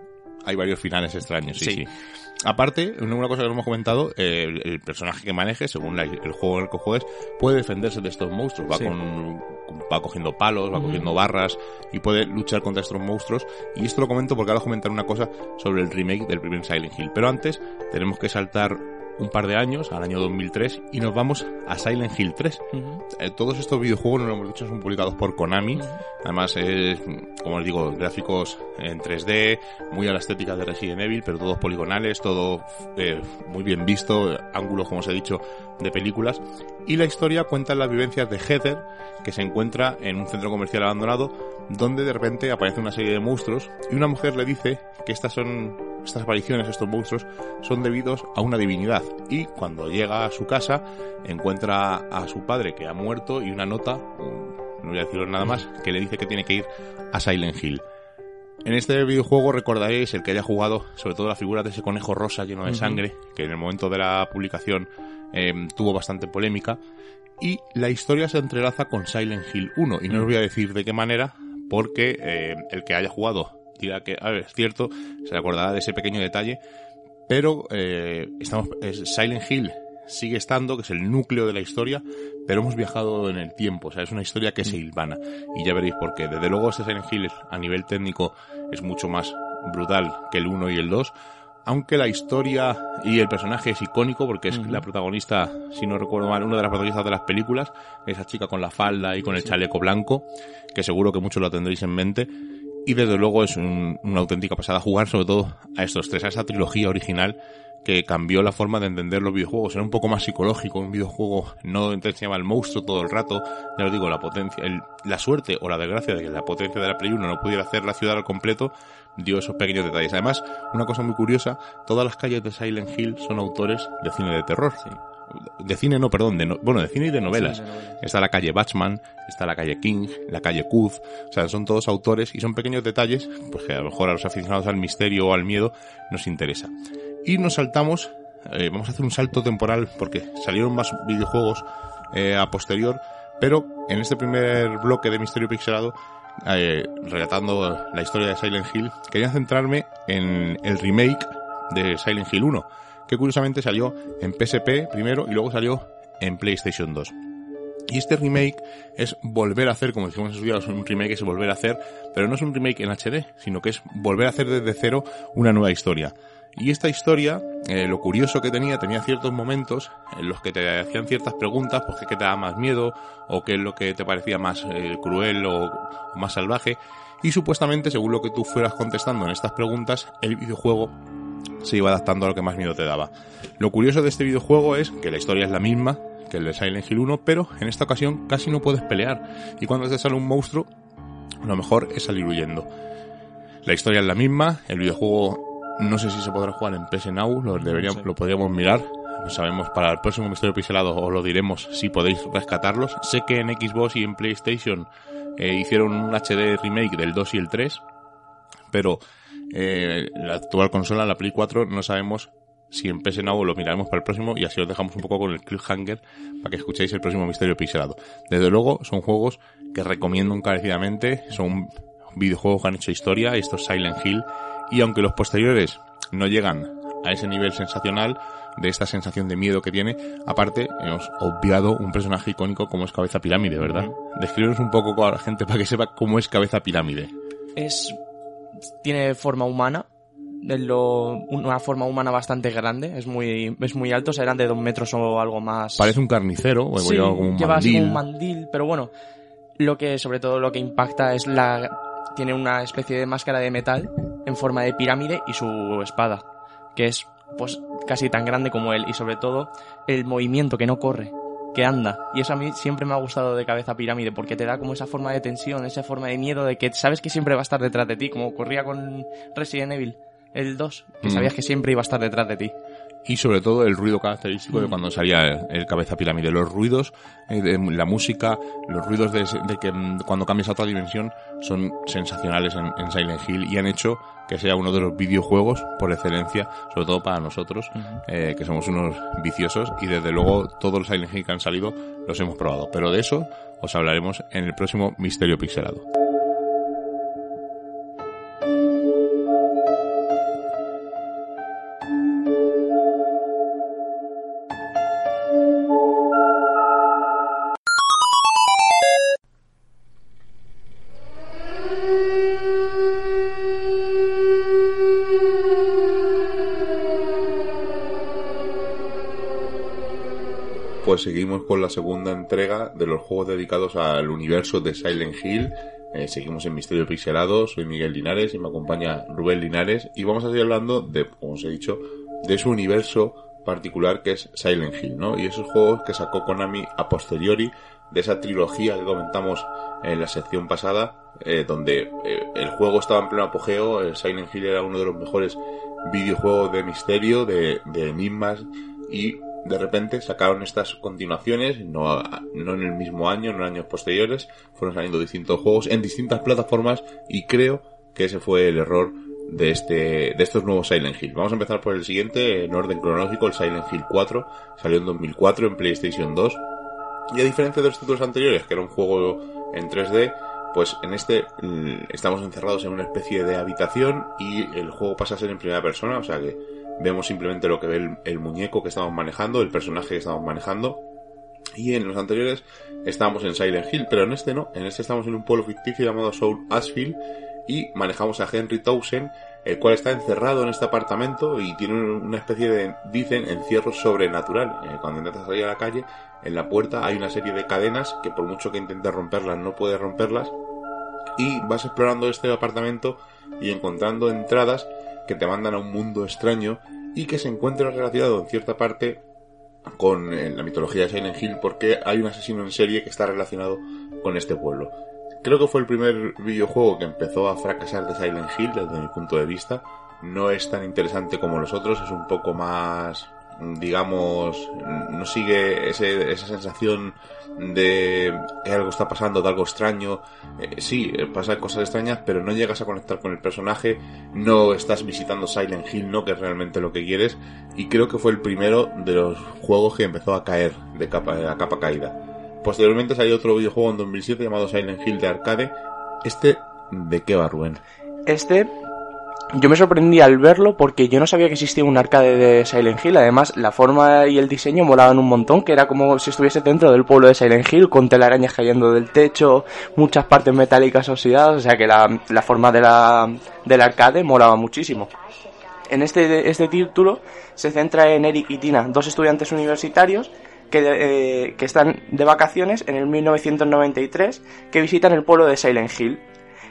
Hay varios finales extraños, sí, Sí. sí. Aparte, una cosa que no hemos comentado, eh, el, el personaje que maneje, según la- el juego en el que juegues, puede defenderse de estos monstruos. Va Sí. con, va cogiendo palos, va cogiendo barras y puede luchar contra estos monstruos. Y esto lo comento porque ahora voy a comentar una cosa sobre el remake del primer Silent Hill. Pero antes tenemos que saltar un par de años, al año 2003, y nos vamos a Silent Hill 3. Ujú. Eh, todos estos videojuegos, no lo hemos dicho, son publicados por Konami. Ujú. Además, es, como os digo, gráficos en 3D, muy a la estética de Resident Evil, pero todos poligonales, todo eh, muy bien visto, ángulos, como os he dicho, de películas. Y la historia cuenta las vivencias de Heather, que se encuentra en un centro comercial abandonado, donde de repente aparece una serie de monstruos y una mujer le dice que estas son estas apariciones, estos monstruos, son debidos a una divinidad. Y cuando llega a su casa, encuentra a su padre que ha muerto y una nota, no voy a decirlo nada más, que le dice que tiene que ir a Silent Hill. En este videojuego recordaréis el que haya jugado sobre todo la figura de ese conejo rosa lleno de sangre, que en el momento de la publicación em, tuvo bastante polémica, y la historia se entrelaza con Silent Hill 1, y no os voy a decir de qué manera, porque eh, el que haya jugado que, a ver, es cierto, se acordará de ese pequeño detalle, pero eh, estamos, Silent Hill sigue estando, que es el núcleo de la historia, pero hemos viajado en el tiempo, o sea, es una historia que se hilvana, y ya veréis por qué. Desde luego este Silent Hill a nivel técnico es mucho más brutal que el 1 y el 2, aunque la historia y el personaje es icónico porque es la protagonista, si no recuerdo mal, una de las protagonistas de las películas, esa chica con la falda y con el chaleco blanco, que seguro que muchos lo tendréis en mente. Y desde luego es una auténtica pasada jugar sobre todo a estos tres, a esa trilogía original que cambió la forma de entender los videojuegos. Era un poco más psicológico, un videojuego no enseñaba el monstruo todo el rato, ya os digo, la potencia, la suerte o la desgracia de que la potencia de la Play 1 no pudiera hacer la ciudad al completo, dio esos pequeños detalles. Además, una cosa muy curiosa, todas las calles de Silent Hill son autores de cine de terror. De cine, no, perdón, de bueno, de cine y de novelas. Está la calle Batman, está la calle King, la calle Kuz, o sea, son todos autores y son pequeños detalles, pues que a lo mejor a los aficionados al misterio o al miedo nos interesa. Y nos saltamos, eh, vamos a hacer un salto temporal porque salieron más videojuegos eh, a posterior, pero en este primer bloque de Misterio Pixelado, eh, relatando la historia de Silent Hill, quería centrarme en el remake de Silent Hill 1, que curiosamente salió en PSP primero y luego salió en PlayStation 2. Y este remake es volver a hacer, como decimos en su día, un remake es volver a hacer, pero no es un remake en HD, sino que es volver a hacer desde cero una nueva historia. Y esta historia, eh, lo curioso que tenía, tenía ciertos momentos en los que te hacían ciertas preguntas, pues qué te daba más miedo, o qué es lo que te parecía más eh, cruel o, más salvaje. Y supuestamente, según lo que tú fueras contestando en estas preguntas, el videojuego se iba adaptando a lo que más miedo te daba. Lo curioso de este videojuego es que la historia es la misma que el de Silent Hill 1, pero en esta ocasión casi no puedes pelear. Y cuando te sale un monstruo, lo mejor es salir huyendo. La historia es la misma, el videojuego no sé si se podrá jugar en PS Now, lo, deberíamos, lo podríamos mirar. sabemos para el próximo Misterio Pixelado os lo diremos si podéis rescatarlos. Sé que en Xbox y en PlayStation eh, hicieron un HD remake del 2 y el 3, pero eh, la actual consola, la Play 4, no sabemos si en PS Now lo miraremos para el próximo y así os dejamos un poco con el cliffhanger para que escuchéis el próximo Misterio Pixelado. Desde luego son juegos que recomiendo encarecidamente, son videojuegos que han hecho historia, estos Silent Hill y aunque los posteriores no llegan a ese nivel sensacional de esta sensación de miedo que tiene, aparte hemos obviado un personaje icónico como es Cabeza Pirámide, ¿verdad? Describirnos un poco a la gente para que sepa cómo es Cabeza Pirámide. Es tiene forma humana, una forma humana bastante grande, es muy, es muy alto, serán de dos metros o algo más. Parece un carnicero, o sí, lleva un mandil. un mandil, pero bueno, lo que sobre todo lo que impacta es la tiene una especie de máscara de metal en forma de pirámide y su espada, que es pues casi tan grande como él y sobre todo el movimiento que no corre, que anda. Y eso a mí siempre me ha gustado de cabeza pirámide porque te da como esa forma de tensión, esa forma de miedo de que sabes que siempre va a estar detrás de ti, como ocurría con Resident Evil el 2, que mm. sabías que siempre iba a estar detrás de ti y sobre todo el ruido característico de mm. cuando salía el, cabeza pirámide. Los ruidos eh, de la música, los ruidos de, que mm, cuando cambias a otra dimensión son sensacionales en, Silent Hill y han hecho que sea uno de los videojuegos por excelencia, sobre todo para nosotros, eh, que somos unos viciosos y desde luego todos los Silent Hill que han salido los hemos probado. Pero de eso os hablaremos en el próximo Misterio Pixelado. Seguimos con la segunda entrega de los juegos dedicados al universo de Silent Hill. Eh, seguimos en Misterio Pixelado, soy Miguel Linares y me acompaña Rubén Linares y vamos a seguir hablando de, como os he dicho, de su universo particular que es Silent Hill, ¿no? Y esos juegos que sacó Konami a posteriori de esa trilogía que comentamos en la sección pasada, eh, donde eh, el juego estaba en pleno apogeo, el Silent Hill era uno de los mejores videojuego de misterio, de, de enigmas y de repente sacaron estas continuaciones, no, no en el mismo año, no en años posteriores, fueron saliendo distintos juegos en distintas plataformas y creo que ese fue el error de este de estos nuevos Silent Hill. Vamos a empezar por el siguiente en orden cronológico, el Silent Hill 4, salió en 2004 en PlayStation 2 y a diferencia de los títulos anteriores, que era un juego en 3D, pues en este mm, estamos encerrados en una especie de habitación y el juego pasa a ser en primera persona, o sea que vemos simplemente lo que ve el, muñeco que estamos manejando, el personaje que estamos manejando. Y en los anteriores estábamos en Silent Hill, pero en este no, en este estamos en un pueblo ficticio llamado Soul Ashfield y manejamos a Henry Townsend, el cual está encerrado en este apartamento y tiene una especie de, dicen, encierro sobrenatural. Eh, cuando intentas salir a la calle, en la puerta hay una serie de cadenas que por mucho que intentes romperlas no puedes romperlas y vas explorando este apartamento y encontrando entradas que te mandan a un mundo extraño y que se encuentra relacionado en cierta parte con eh, la mitología de Silent Hill porque hay un asesino en serie que está relacionado con este pueblo. Creo que fue el primer videojuego que empezó a fracasar de Silent Hill desde mi punto de vista. No es tan interesante como los otros, es un poco más digamos, no sigue ese, esa sensación de que algo está pasando, de algo extraño. Eh, sí, eh, pasan cosas extrañas, pero no llegas a conectar con el personaje, no estás visitando Silent Hill, ¿no? Que es realmente lo que quieres. Y creo que fue el primero de los juegos que empezó a caer de capa, a capa caída. Posteriormente salió otro videojuego en 2007 llamado Silent Hill de arcade. Este, ¿de qué va, Rubén? Este yo me sorprendí al verlo porque yo no sabía que existía un arcade de Silent Hill. Además, la forma y el diseño molaban un montón, que era como si estuviese dentro del pueblo de Silent Hill, con telarañas cayendo del techo, muchas partes metálicas oxidadas, o sea que la, la forma de la, del arcade molaba muchísimo. En este, este título se centra en Eric y Tina, dos estudiantes universitarios que, eh, que están de vacaciones en el 1993, que visitan el pueblo de Silent Hill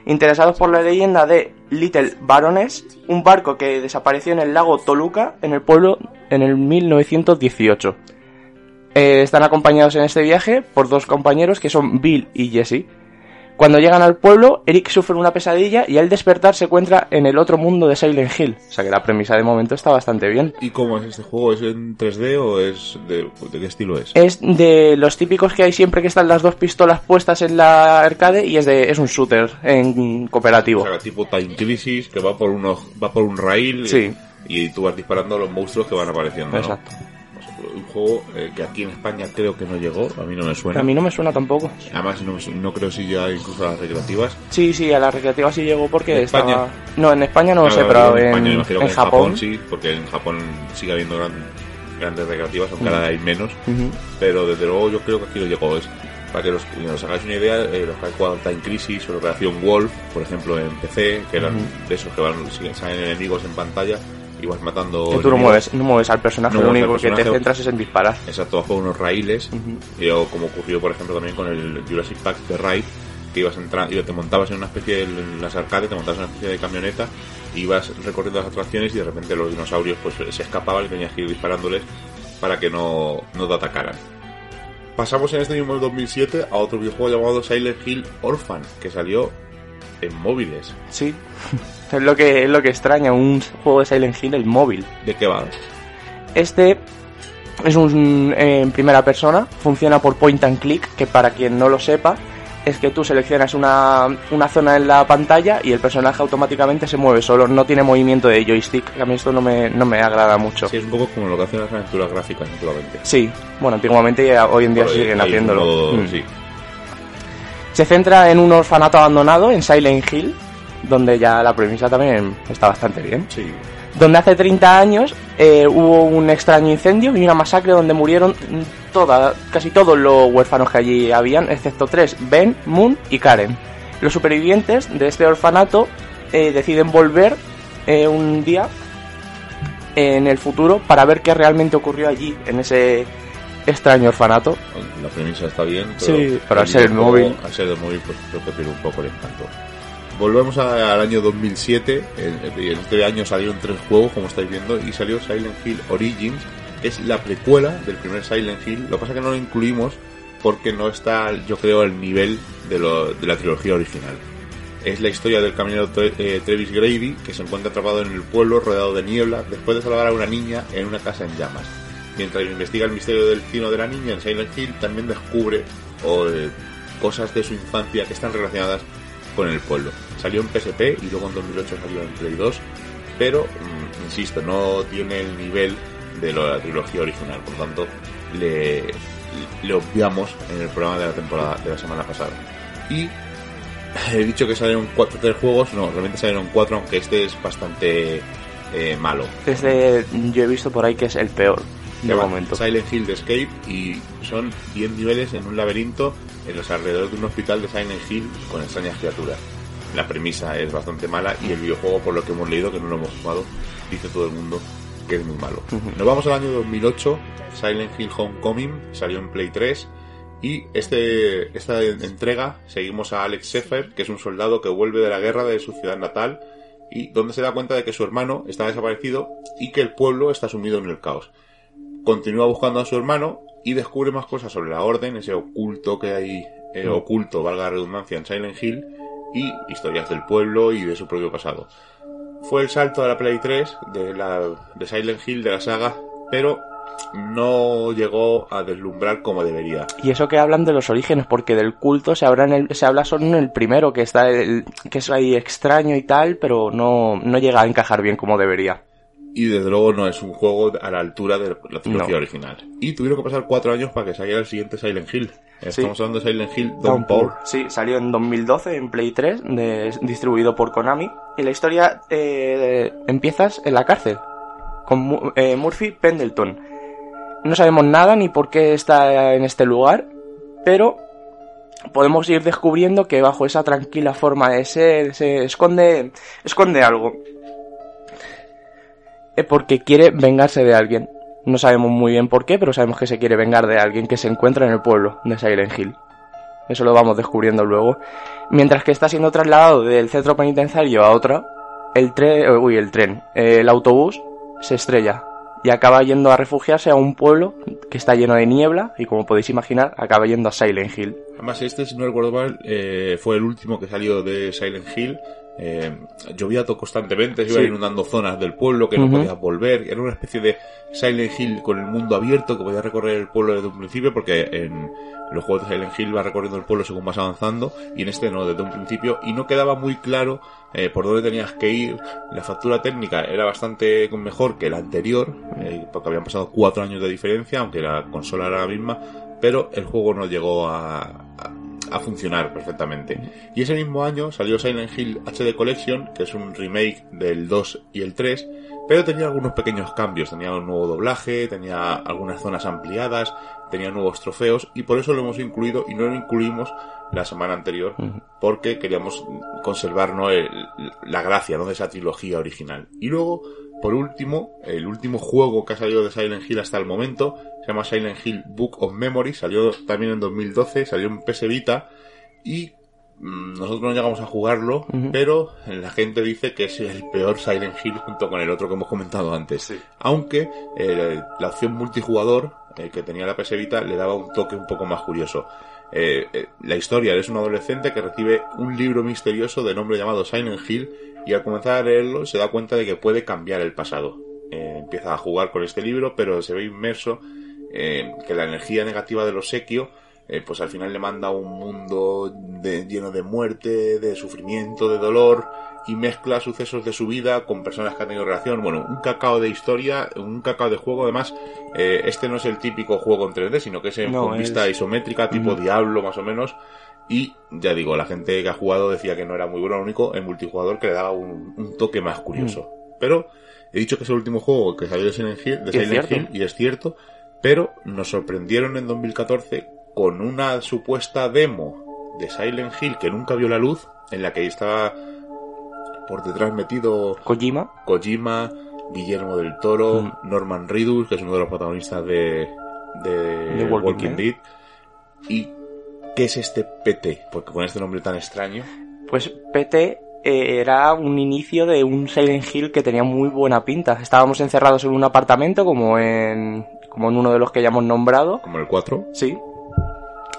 interesados por la leyenda de Little Baroness, un barco que desapareció en el lago Toluca, en el pueblo, en el 1918. Eh, están acompañados en este viaje por dos compañeros que son Bill y Jesse. Cuando llegan al pueblo, Eric sufre una pesadilla y al despertar se encuentra en el otro mundo de Silent Hill. O sea que la premisa de momento está bastante bien. ¿Y cómo es este juego? ¿Es en 3D o es de, qué estilo es? Es de los típicos que hay siempre que están las dos pistolas puestas en la arcade y es de es un shooter en cooperativo. O sea, tipo Time Crisis que va por unos va por un rail y, tú vas disparando a los monstruos que van apareciendo. Exacto juego eh, que aquí en España creo que no llegó, a mí no me suena. A mí no me suena tampoco. Además, no, creo si ya incluso a las recreativas. Sí, sí, a las recreativas sí llegó porque estaba... No, en España no lo sé, pero en, Japón... sí, porque en Japón sigue habiendo grandes recreativas, aunque ahora hay menos. Pero desde luego yo creo que aquí lo llegó. Es, para que los, os hagáis una idea, eh, los que han jugado Time Crisis o la Operación Wolf, por ejemplo, en PC, que eran de esos que van, salen enemigos en pantalla, y vas matando. tú no mueves, no mueves al personaje, lo único que te centras es en disparar. Exacto, bajo unos raíles, como ocurrió por ejemplo también con el Jurassic Park de Ride, que ibas entrando, y te montabas en una especie de en las arcades, te montabas en una especie de camioneta, ibas recorriendo las atracciones y de repente los dinosaurios pues se escapaban y tenías que ir disparándoles para que no, no te atacaran. Pasamos en este mismo 2007 a otro videojuego llamado Silent Hill Orphan, que salió en móviles. Sí. Es lo que, es lo que extraña, un juego de Silent Hill el móvil. ¿De qué va? Este es un en primera persona, funciona por point and click, que para quien no lo sepa, es que tú seleccionas una, una zona en la pantalla y el personaje automáticamente se mueve solo, no tiene movimiento de joystick, a mí esto no me, no me agrada mucho. Sí, es un poco como lo que hacen las aventuras gráficas, simplemente. Sí, bueno, antiguamente y hoy en día siguen haciéndolo. Mm. Sí. Se centra en un orfanato abandonado en Silent Hill, donde ya la premisa también está bastante bien. Sí. Donde hace 30 años eh, hubo un extraño incendio y una masacre donde murieron toda, casi todos los huérfanos que allí habían, excepto tres, Ben, Moon y Karen. Los supervivientes de este orfanato eh, deciden volver eh, un día en el futuro para ver qué realmente ocurrió allí, en ese extraño orfanato. La premisa está bien, pero, sí, pero al ser el móvil... Al ser el móvil, pues creo que pierde un poco el encanto. Volvemos al año 2007. En, este año salieron tres juegos, como estáis viendo, y salió Silent Hill Origins, que es la precuela del primer Silent Hill. Lo que pasa es que no lo incluimos porque no está, yo creo, al nivel de, lo, de la trilogía original. es la historia del caminero eh, Travis Grady, que se encuentra atrapado en el pueblo rodeado de niebla después de salvar a una niña en una casa en llamas. Mientras investiga el misterio del destino de la niña en Silent Hill, también descubre eh, cosas de su infancia que están relacionadas con el pueblo. Salió en PSP y luego en 2008 salió en Play 2, pero, mm, insisto, no tiene el nivel de la trilogía original, por lo tanto, le, le obviamos en el programa de la temporada de la semana pasada. Y he dicho que salieron cuatro, tres juegos, no, realmente salieron cuatro, aunque este es bastante eh, malo. Este yo he visto por ahí que es el peor de momento. Silent Hill de Escape y son 10 niveles en un laberinto en los alrededores de un hospital de Silent Hill con extrañas criaturas. La premisa es bastante mala y el videojuego, por lo que hemos leído, que no lo hemos jugado, dice todo el mundo que es muy malo. Nos vamos al año 2008, Silent Hill Homecoming salió en Play 3 y este, esta entrega seguimos a Alex Sheffer, que es un soldado que vuelve de la guerra de su ciudad natal y donde se da cuenta de que su hermano está desaparecido y que el pueblo está sumido en el caos. Continúa buscando a su hermano y descubre más cosas sobre la orden, ese oculto que hay, eh, mm. oculto, valga la redundancia, en Silent Hill, y historias del pueblo y de su propio pasado. Fue el salto a la Play 3 de, la, de Silent Hill de la saga, pero no llegó a deslumbrar como debería. Y eso que hablan de los orígenes, porque del culto se habla, en el, se habla solo en el primero, que está que es ahí extraño y tal, pero no, no llega a encajar bien como debería. Y desde luego no es un juego a la altura de la trilogía original. Y tuvieron que pasar cuatro años para que saliera el siguiente Silent Hill. Estamos hablando de Silent Hill Downpour. Sí, salió en 2012 en Play 3, distribuido por Konami. Y la historia eh, empiezas en la cárcel, con eh, Murphy Pendleton no sabemos nada ni por qué está en este lugar, pero podemos ir descubriendo que bajo esa tranquila forma de ser se esconde, esconde algo. Es porque quiere vengarse de alguien. No sabemos muy bien por qué, pero sabemos que se quiere vengar de alguien que se encuentra en el pueblo de Silent Hill. Eso lo vamos descubriendo luego. Mientras que está siendo trasladado del centro penitenciario a otro, el tren, uy, el tren, el autobús se estrella y acaba yendo a refugiarse a un pueblo que está lleno de niebla y como podéis imaginar acaba yendo a Silent Hill. Además este, si no recuerdo mal, eh, fue el último que salió de Silent Hill. Eh, llovía todo constantemente, se iba inundando zonas del pueblo que no podías volver. Era una especie de Silent Hill con el mundo abierto que podía recorrer el pueblo desde un principio porque en los juegos de Silent Hill va recorriendo el pueblo según vas avanzando y en este no, desde un principio y no quedaba muy claro eh, por dónde tenías que ir. La factura técnica era bastante mejor que la anterior eh, porque habían pasado cuatro años de diferencia aunque la consola era la misma pero el juego no llegó a, a funcionar perfectamente. Y ese mismo año salió Silent Hill HD Collection, que es un remake del 2 y el 3, pero tenía algunos pequeños cambios, tenía un nuevo doblaje, tenía algunas zonas ampliadas, tenía nuevos trofeos y por eso lo hemos incluido y no lo incluimos la semana anterior porque queríamos conservar la gracia ¿no? de esa trilogía original. Y luego, por último, el último juego que ha salido de Silent Hill hasta el momento se llama Silent Hill Book of Memory, salió también en 2012, salió en PS Vita y Mm, nosotros no llegamos a jugarlo, pero la gente dice que es el peor Silent Hill junto con el otro que hemos comentado antes. Aunque eh, la opción multijugador eh, que tenía la PS Vita le daba un toque un poco más curioso. Eh, la historia es un adolescente que recibe un libro misterioso de nombre llamado Silent Hill y al comenzar a leerlo se da cuenta de que puede cambiar el pasado. empieza a jugar con este libro, pero se ve inmerso en que la energía negativa del obsequio eh, pues al final le manda un mundo lleno de muerte, de sufrimiento, de dolor y mezcla sucesos de su vida con personas que han tenido relación. Bueno, un cacao de historia, un cacao de juego. Además, eh, este no es el típico juego en 3D, sino que es en vista isométrica, tipo Diablo más o menos. Y ya digo, la gente que ha jugado decía que no era muy bueno, lo único en multijugador que le daba un, toque más curioso. Pero he dicho que es el último juego que salió de Silent Hill, de Silent Hill y es cierto, pero nos sorprendieron en 2014 con una supuesta demo de Silent Hill que nunca vio la luz, en la que estaba por detrás metido Kojima, Kojima Guillermo del Toro, mm. Norman Reedus, que es uno de los protagonistas de, de, Walking, Dead. ¿Y qué es este PT? Porque con este nombre tan extraño. Pues PT eh, era un inicio de un Silent Hill que tenía muy buena pinta. Estábamos encerrados en un apartamento como en, como en uno de los que ya hemos nombrado. Como el 4. Sí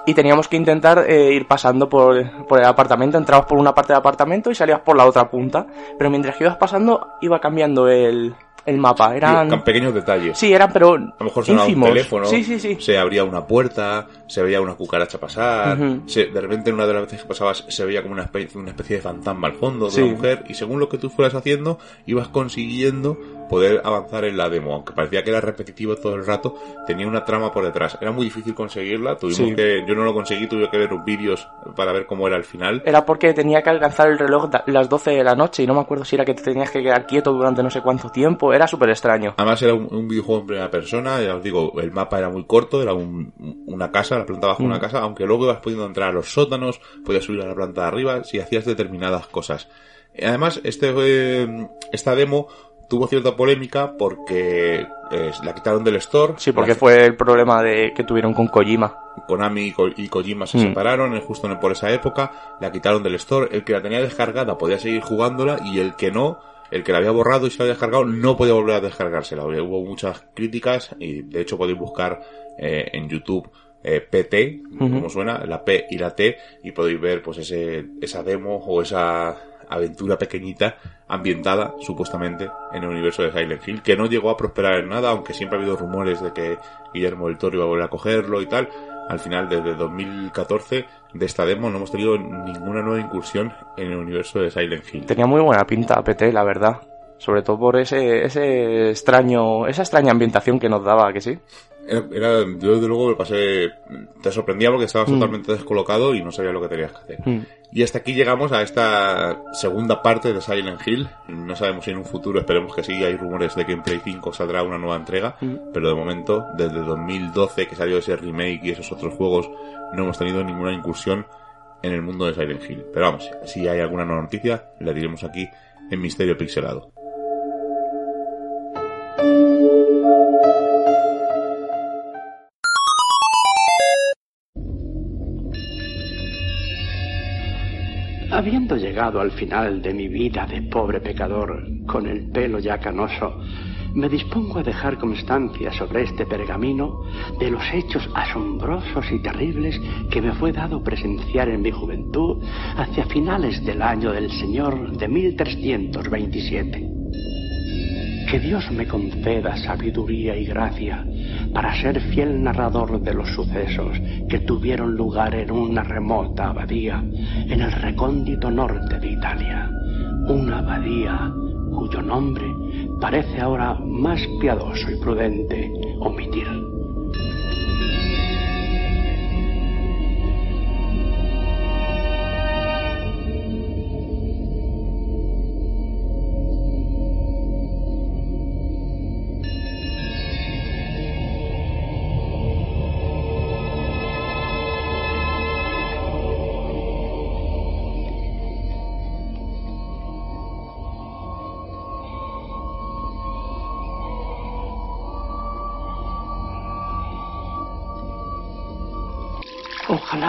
y teníamos que intentar eh, ir pasando por, por el apartamento. Entrabas por una parte del apartamento y salías por la otra punta. Pero mientras que ibas pasando, iba cambiando el, el mapa. Eran pequeños detalles. Sí, eran pero A lo mejor sonaba un teléfono, Sí, sí, sí. se abría una puerta, se veía una cucaracha pasar, se- de repente en una de las veces que pasabas se veía como una especie, una especie de fantasma al fondo de Sí. una mujer y según lo que tú fueras haciendo ibas consiguiendo poder avanzar en la demo, aunque parecía que era repetitivo todo el rato, tenía una trama por detrás. Era muy difícil conseguirla, tuvimos Sí. que, yo no lo conseguí, tuve que ver vídeos para ver cómo era el final. Era porque tenía que alcanzar el reloj las 12 de la noche y no me acuerdo si era que te tenías que quedar quieto durante no sé cuánto tiempo. Era súper extraño. Además era un, un videojuego en primera persona, ya os digo, el mapa era muy corto, era un- una casa, la planta bajo Mm. una casa, aunque luego ibas pudiendo entrar a los sótanos, podías subir a la planta de arriba si hacías determinadas cosas. Además, este, eh, esta demo tuvo cierta polémica porque eh, la quitaron del store. Sí, porque La- fue el problema de que tuvieron con Kojima. Konami y, Ko- y Kojima se Mm. separaron eh, justo por esa época, la quitaron del store, el que la tenía descargada podía seguir jugándola y el que no, el que la había borrado y se la había descargado no podía volver a descargársela. Hubo muchas críticas y de hecho podéis buscar eh, en YouTube eh, PT, como suena, la P y la T y podéis ver pues ese, esa demo o esa aventura pequeñita ambientada supuestamente en el universo de Silent Hill que no llegó a prosperar en nada aunque siempre ha habido rumores de que Guillermo del Toro iba a volver a cogerlo y tal al final desde 2014 de esta demo no hemos tenido ninguna nueva incursión en el universo de Silent Hill Tenía muy buena pinta PT, la verdad. Sobre todo por ese, ese extraño, esa extraña ambientación que nos daba, que sí. era, era- yo desde luego me pasé te sorprendía porque estabas Mm. totalmente descolocado y no sabías lo que tenías que hacer Mm. Y hasta aquí llegamos a esta segunda parte de Silent Hill. No sabemos si en un futuro, esperemos que sí, hay rumores de que en Play 5 saldrá una nueva entrega, Mm. pero de momento, desde 2012 que salió ese remake y esos otros juegos, no hemos tenido ninguna incursión en el mundo de Silent Hill. Pero vamos, si hay alguna nueva noticia, la diremos aquí en Misterio Pixelado. Habiendo llegado al final de mi vida de pobre pecador, con el pelo ya canoso, me dispongo a dejar constancia sobre este pergamino de los hechos asombrosos y terribles que me fue dado presenciar en mi juventud hacia finales del año del Señor de 1327. Que Dios me conceda sabiduría y gracia para ser fiel narrador de los sucesos que tuvieron lugar en una remota abadía en el recóndito norte de Italia. Una abadía cuyo nombre parece ahora más piadoso y prudente omitir.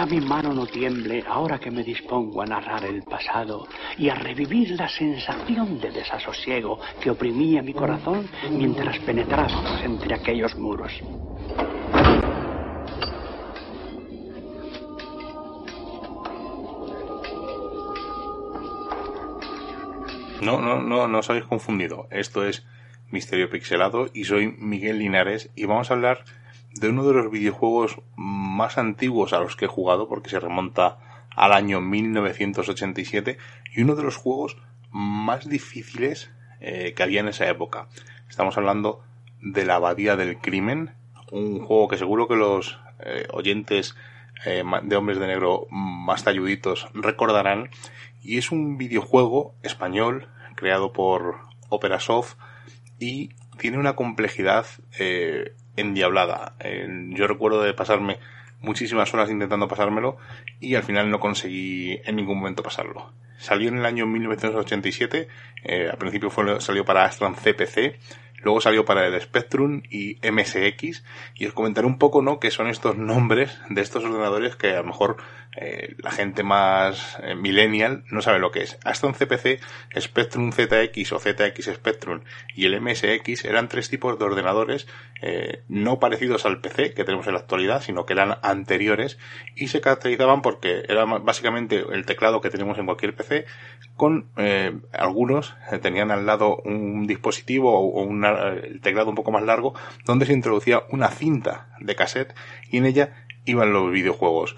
Mi mano no tiemble ahora que me dispongo a narrar el pasado y a revivir la sensación de desasosiego que oprimía mi corazón mientras penetrábamos entre aquellos muros. No, no, no, no os habéis confundido. Esto es Misterio Pixelado y soy Miguel Linares y vamos a hablar de uno de los videojuegos más antiguos a los que he jugado porque se remonta al año 1987 y uno de los juegos más difíciles eh, que había en esa época. Estamos hablando de la Abadía del Crimen, un juego que seguro que los eh, oyentes eh, de Hombres de Negro más talluditos recordarán y es un videojuego español creado por Operasoft y tiene una complejidad endiablada. Eh, yo recuerdo de pasarme muchísimas horas intentando pasármelo y al final no conseguí en ningún momento pasarlo. Salió en el año 1987, eh, al principio salió para Astran CPC, luego salió para el Spectrum y MSX y os comentaré un poco, ¿no? Que son estos nombres de estos ordenadores que a lo mejor eh, la gente más eh, millennial no sabe lo que es. Hasta un CPC, Spectrum ZX o ZX Spectrum y el MSX eran tres tipos de ordenadores eh, no parecidos al PC que tenemos en la actualidad, sino que eran anteriores y se caracterizaban porque era básicamente el teclado que tenemos en cualquier PC con algunos tenían al lado un dispositivo o un teclado un poco más largo donde se introducía una cinta de cassette y en ella iban los videojuegos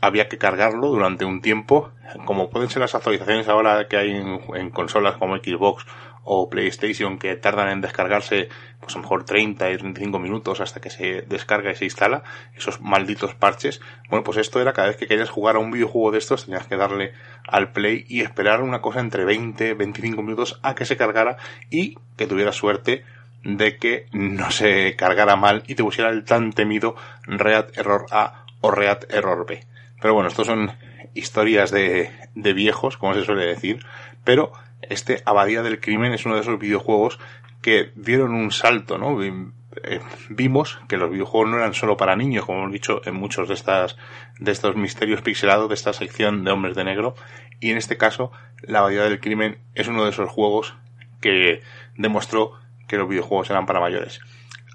había que cargarlo durante un tiempo, como pueden ser las actualizaciones ahora que hay en, consolas como Xbox o PlayStation que tardan en descargarse pues a lo mejor 30 y 35 minutos hasta que se descarga y se instala esos malditos parches. Bueno, pues esto era cada vez que querías jugar a un videojuego de estos tenías que darle al play y esperar una cosa entre 20 25 minutos a que se cargara y que tuvieras suerte de que no se cargara mal y te pusiera el tan temido Read Error A o Read Error B. Pero bueno, estos son historias de, de viejos, como se suele decir. Pero este Abadía del Crimen es uno de esos videojuegos que dieron un salto, ¿no? Eh, vimos que los videojuegos no eran solo para niños, como hemos dicho en muchos de estas, de estos misterios pixelados de esta sección de hombres de negro. Y en este caso, la Abadía del Crimen es uno de esos juegos que demostró que los videojuegos eran para mayores.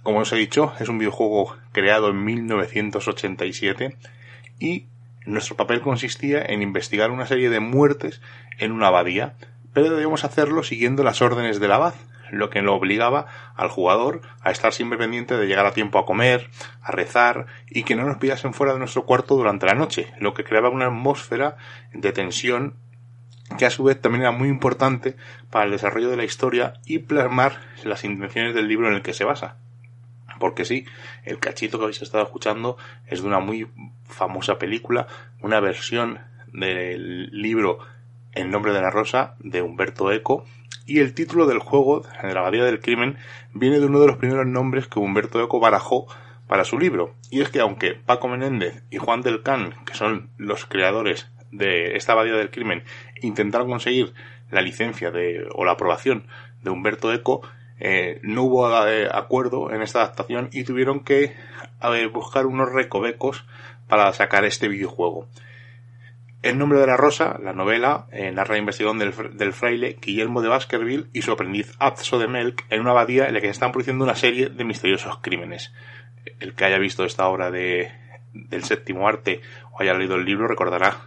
Como os he dicho, es un videojuego creado en 1987 y nuestro papel consistía en investigar una serie de muertes en una abadía, pero debíamos hacerlo siguiendo las órdenes del abad, lo que lo obligaba al jugador a estar siempre pendiente de llegar a tiempo a comer, a rezar y que no nos pillasen fuera de nuestro cuarto durante la noche, lo que creaba una atmósfera de tensión que a su vez también era muy importante para el desarrollo de la historia y plasmar las intenciones del libro en el que se basa porque sí, el cachito que habéis estado escuchando es de una muy famosa película, una versión del libro El nombre de la rosa de Humberto Eco y el título del juego de la abadía del crimen viene de uno de los primeros nombres que Humberto Eco barajó para su libro. Y es que aunque Paco Menéndez y Juan del Can, que son los creadores de esta abadía del crimen, intentaron conseguir la licencia de o la aprobación de Humberto Eco, eh, no hubo eh, acuerdo en esta adaptación y tuvieron que buscar unos recovecos para sacar este videojuego. El nombre de la rosa, la novela, eh, narra la investigación del, fraile Guillermo de Baskerville y su aprendiz Azzo de Melk en una abadía en la que se están produciendo una serie de misteriosos crímenes. El que haya visto esta obra de, del séptimo arte o haya leído el libro recordará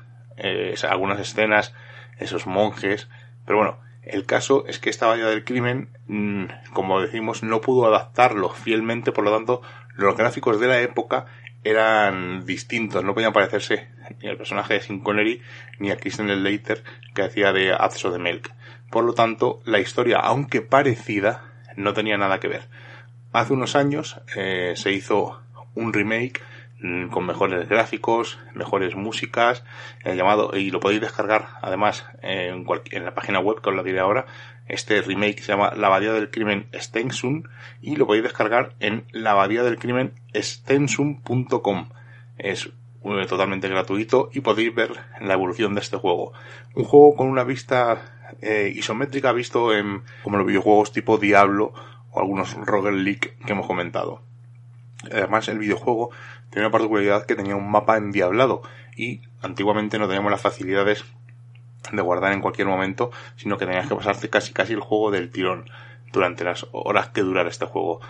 algunas escenas, esos monjes, pero bueno, el caso es que esta valla del crimen, mm, como decimos, no pudo adaptarlo fielmente, por lo tanto, los gráficos de la época eran distintos, no podían parecerse ni al personaje de Sin Connery ni a Kristen Slater que hacía de Azzo de Melk. Por lo tanto, la historia, aunque parecida, no tenía nada que ver. Hace unos años eh, se hizo un remake con mejores gráficos, mejores músicas, eh, llamado, y lo podéis descargar además en, la página web que os la diré ahora, este remake se llama La Abadía del Crimen Stensum y lo podéis descargar en la Abadía del Crimen Stensum.com. Es totalmente gratuito y podéis ver la evolución de este juego. Un juego con una vista eh, isométrica visto en como los videojuegos tipo Diablo o algunos roguelike que hemos comentado. Además, el videojuego tenía una particularidad que tenía un mapa endiablado y antiguamente no teníamos las facilidades de guardar en cualquier momento, sino que tenías que pasarte casi casi el juego del tirón durante las horas que durara este juego.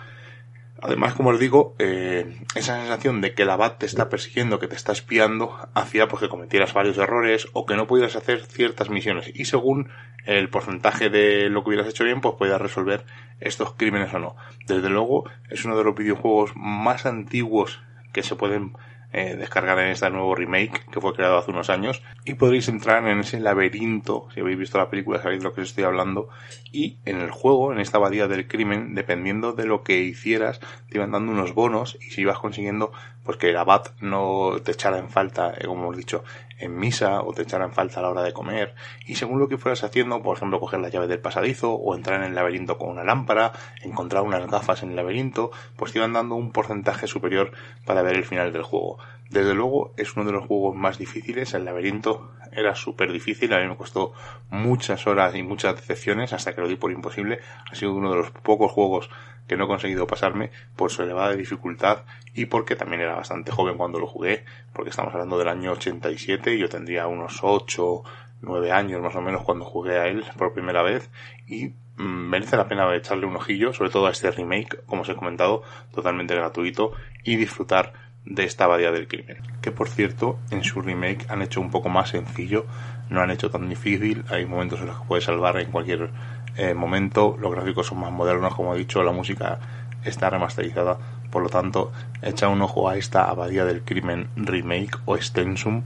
Además, como os digo, eh, esa sensación de que el abad te está persiguiendo, que te está espiando, hacía pues que cometieras varios errores o que no pudieras hacer ciertas misiones. Y según el porcentaje de lo que hubieras hecho bien, pues podías resolver estos crímenes o no. Desde luego, es uno de los videojuegos más antiguos que se pueden eh, descargar en este nuevo remake que fue creado hace unos años. Y podréis entrar en ese laberinto, si habéis visto la película sabéis de lo que os estoy hablando, y en el juego, en esta abadía del crimen, dependiendo de lo que hicieras, te iban dando unos bonos y si ibas consiguiendo pues que el abad no te echara en falta, eh, como hemos dicho, en misa o te echará en falta a la hora de comer. Y según lo que fueras haciendo, por ejemplo, coger la llave del pasadizo o entrar en el laberinto con una lámpara, encontrar unas gafas en el laberinto, pues te iban dando un porcentaje superior para ver el final del juego. Desde luego es uno de los juegos más difíciles, el laberinto era súper difícil, a mí me costó muchas horas y muchas decepciones hasta que lo di por imposible, ha sido uno de los pocos juegos que no he conseguido pasarme por su elevada dificultad y porque también era bastante joven cuando lo jugué, porque estamos hablando del año 87 y yo tendría unos 8, 9 años más o menos cuando jugué a él por primera vez y mm, merece la pena echarle un ojillo, sobre todo a este remake, como os he comentado, totalmente gratuito y disfrutar de esta abadía del crimen. Que por cierto, en su remake han hecho un poco más sencillo, no han hecho tan difícil, hay momentos en los que puedes salvar en cualquier eh, momento, los gráficos son más modernos, como he dicho, la música está remasterizada, por lo tanto, echa un ojo a esta abadía del crimen remake o extensum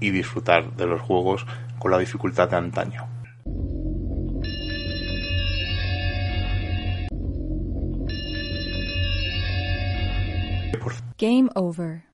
y disfrutar de los juegos con la dificultad de antaño. Game over.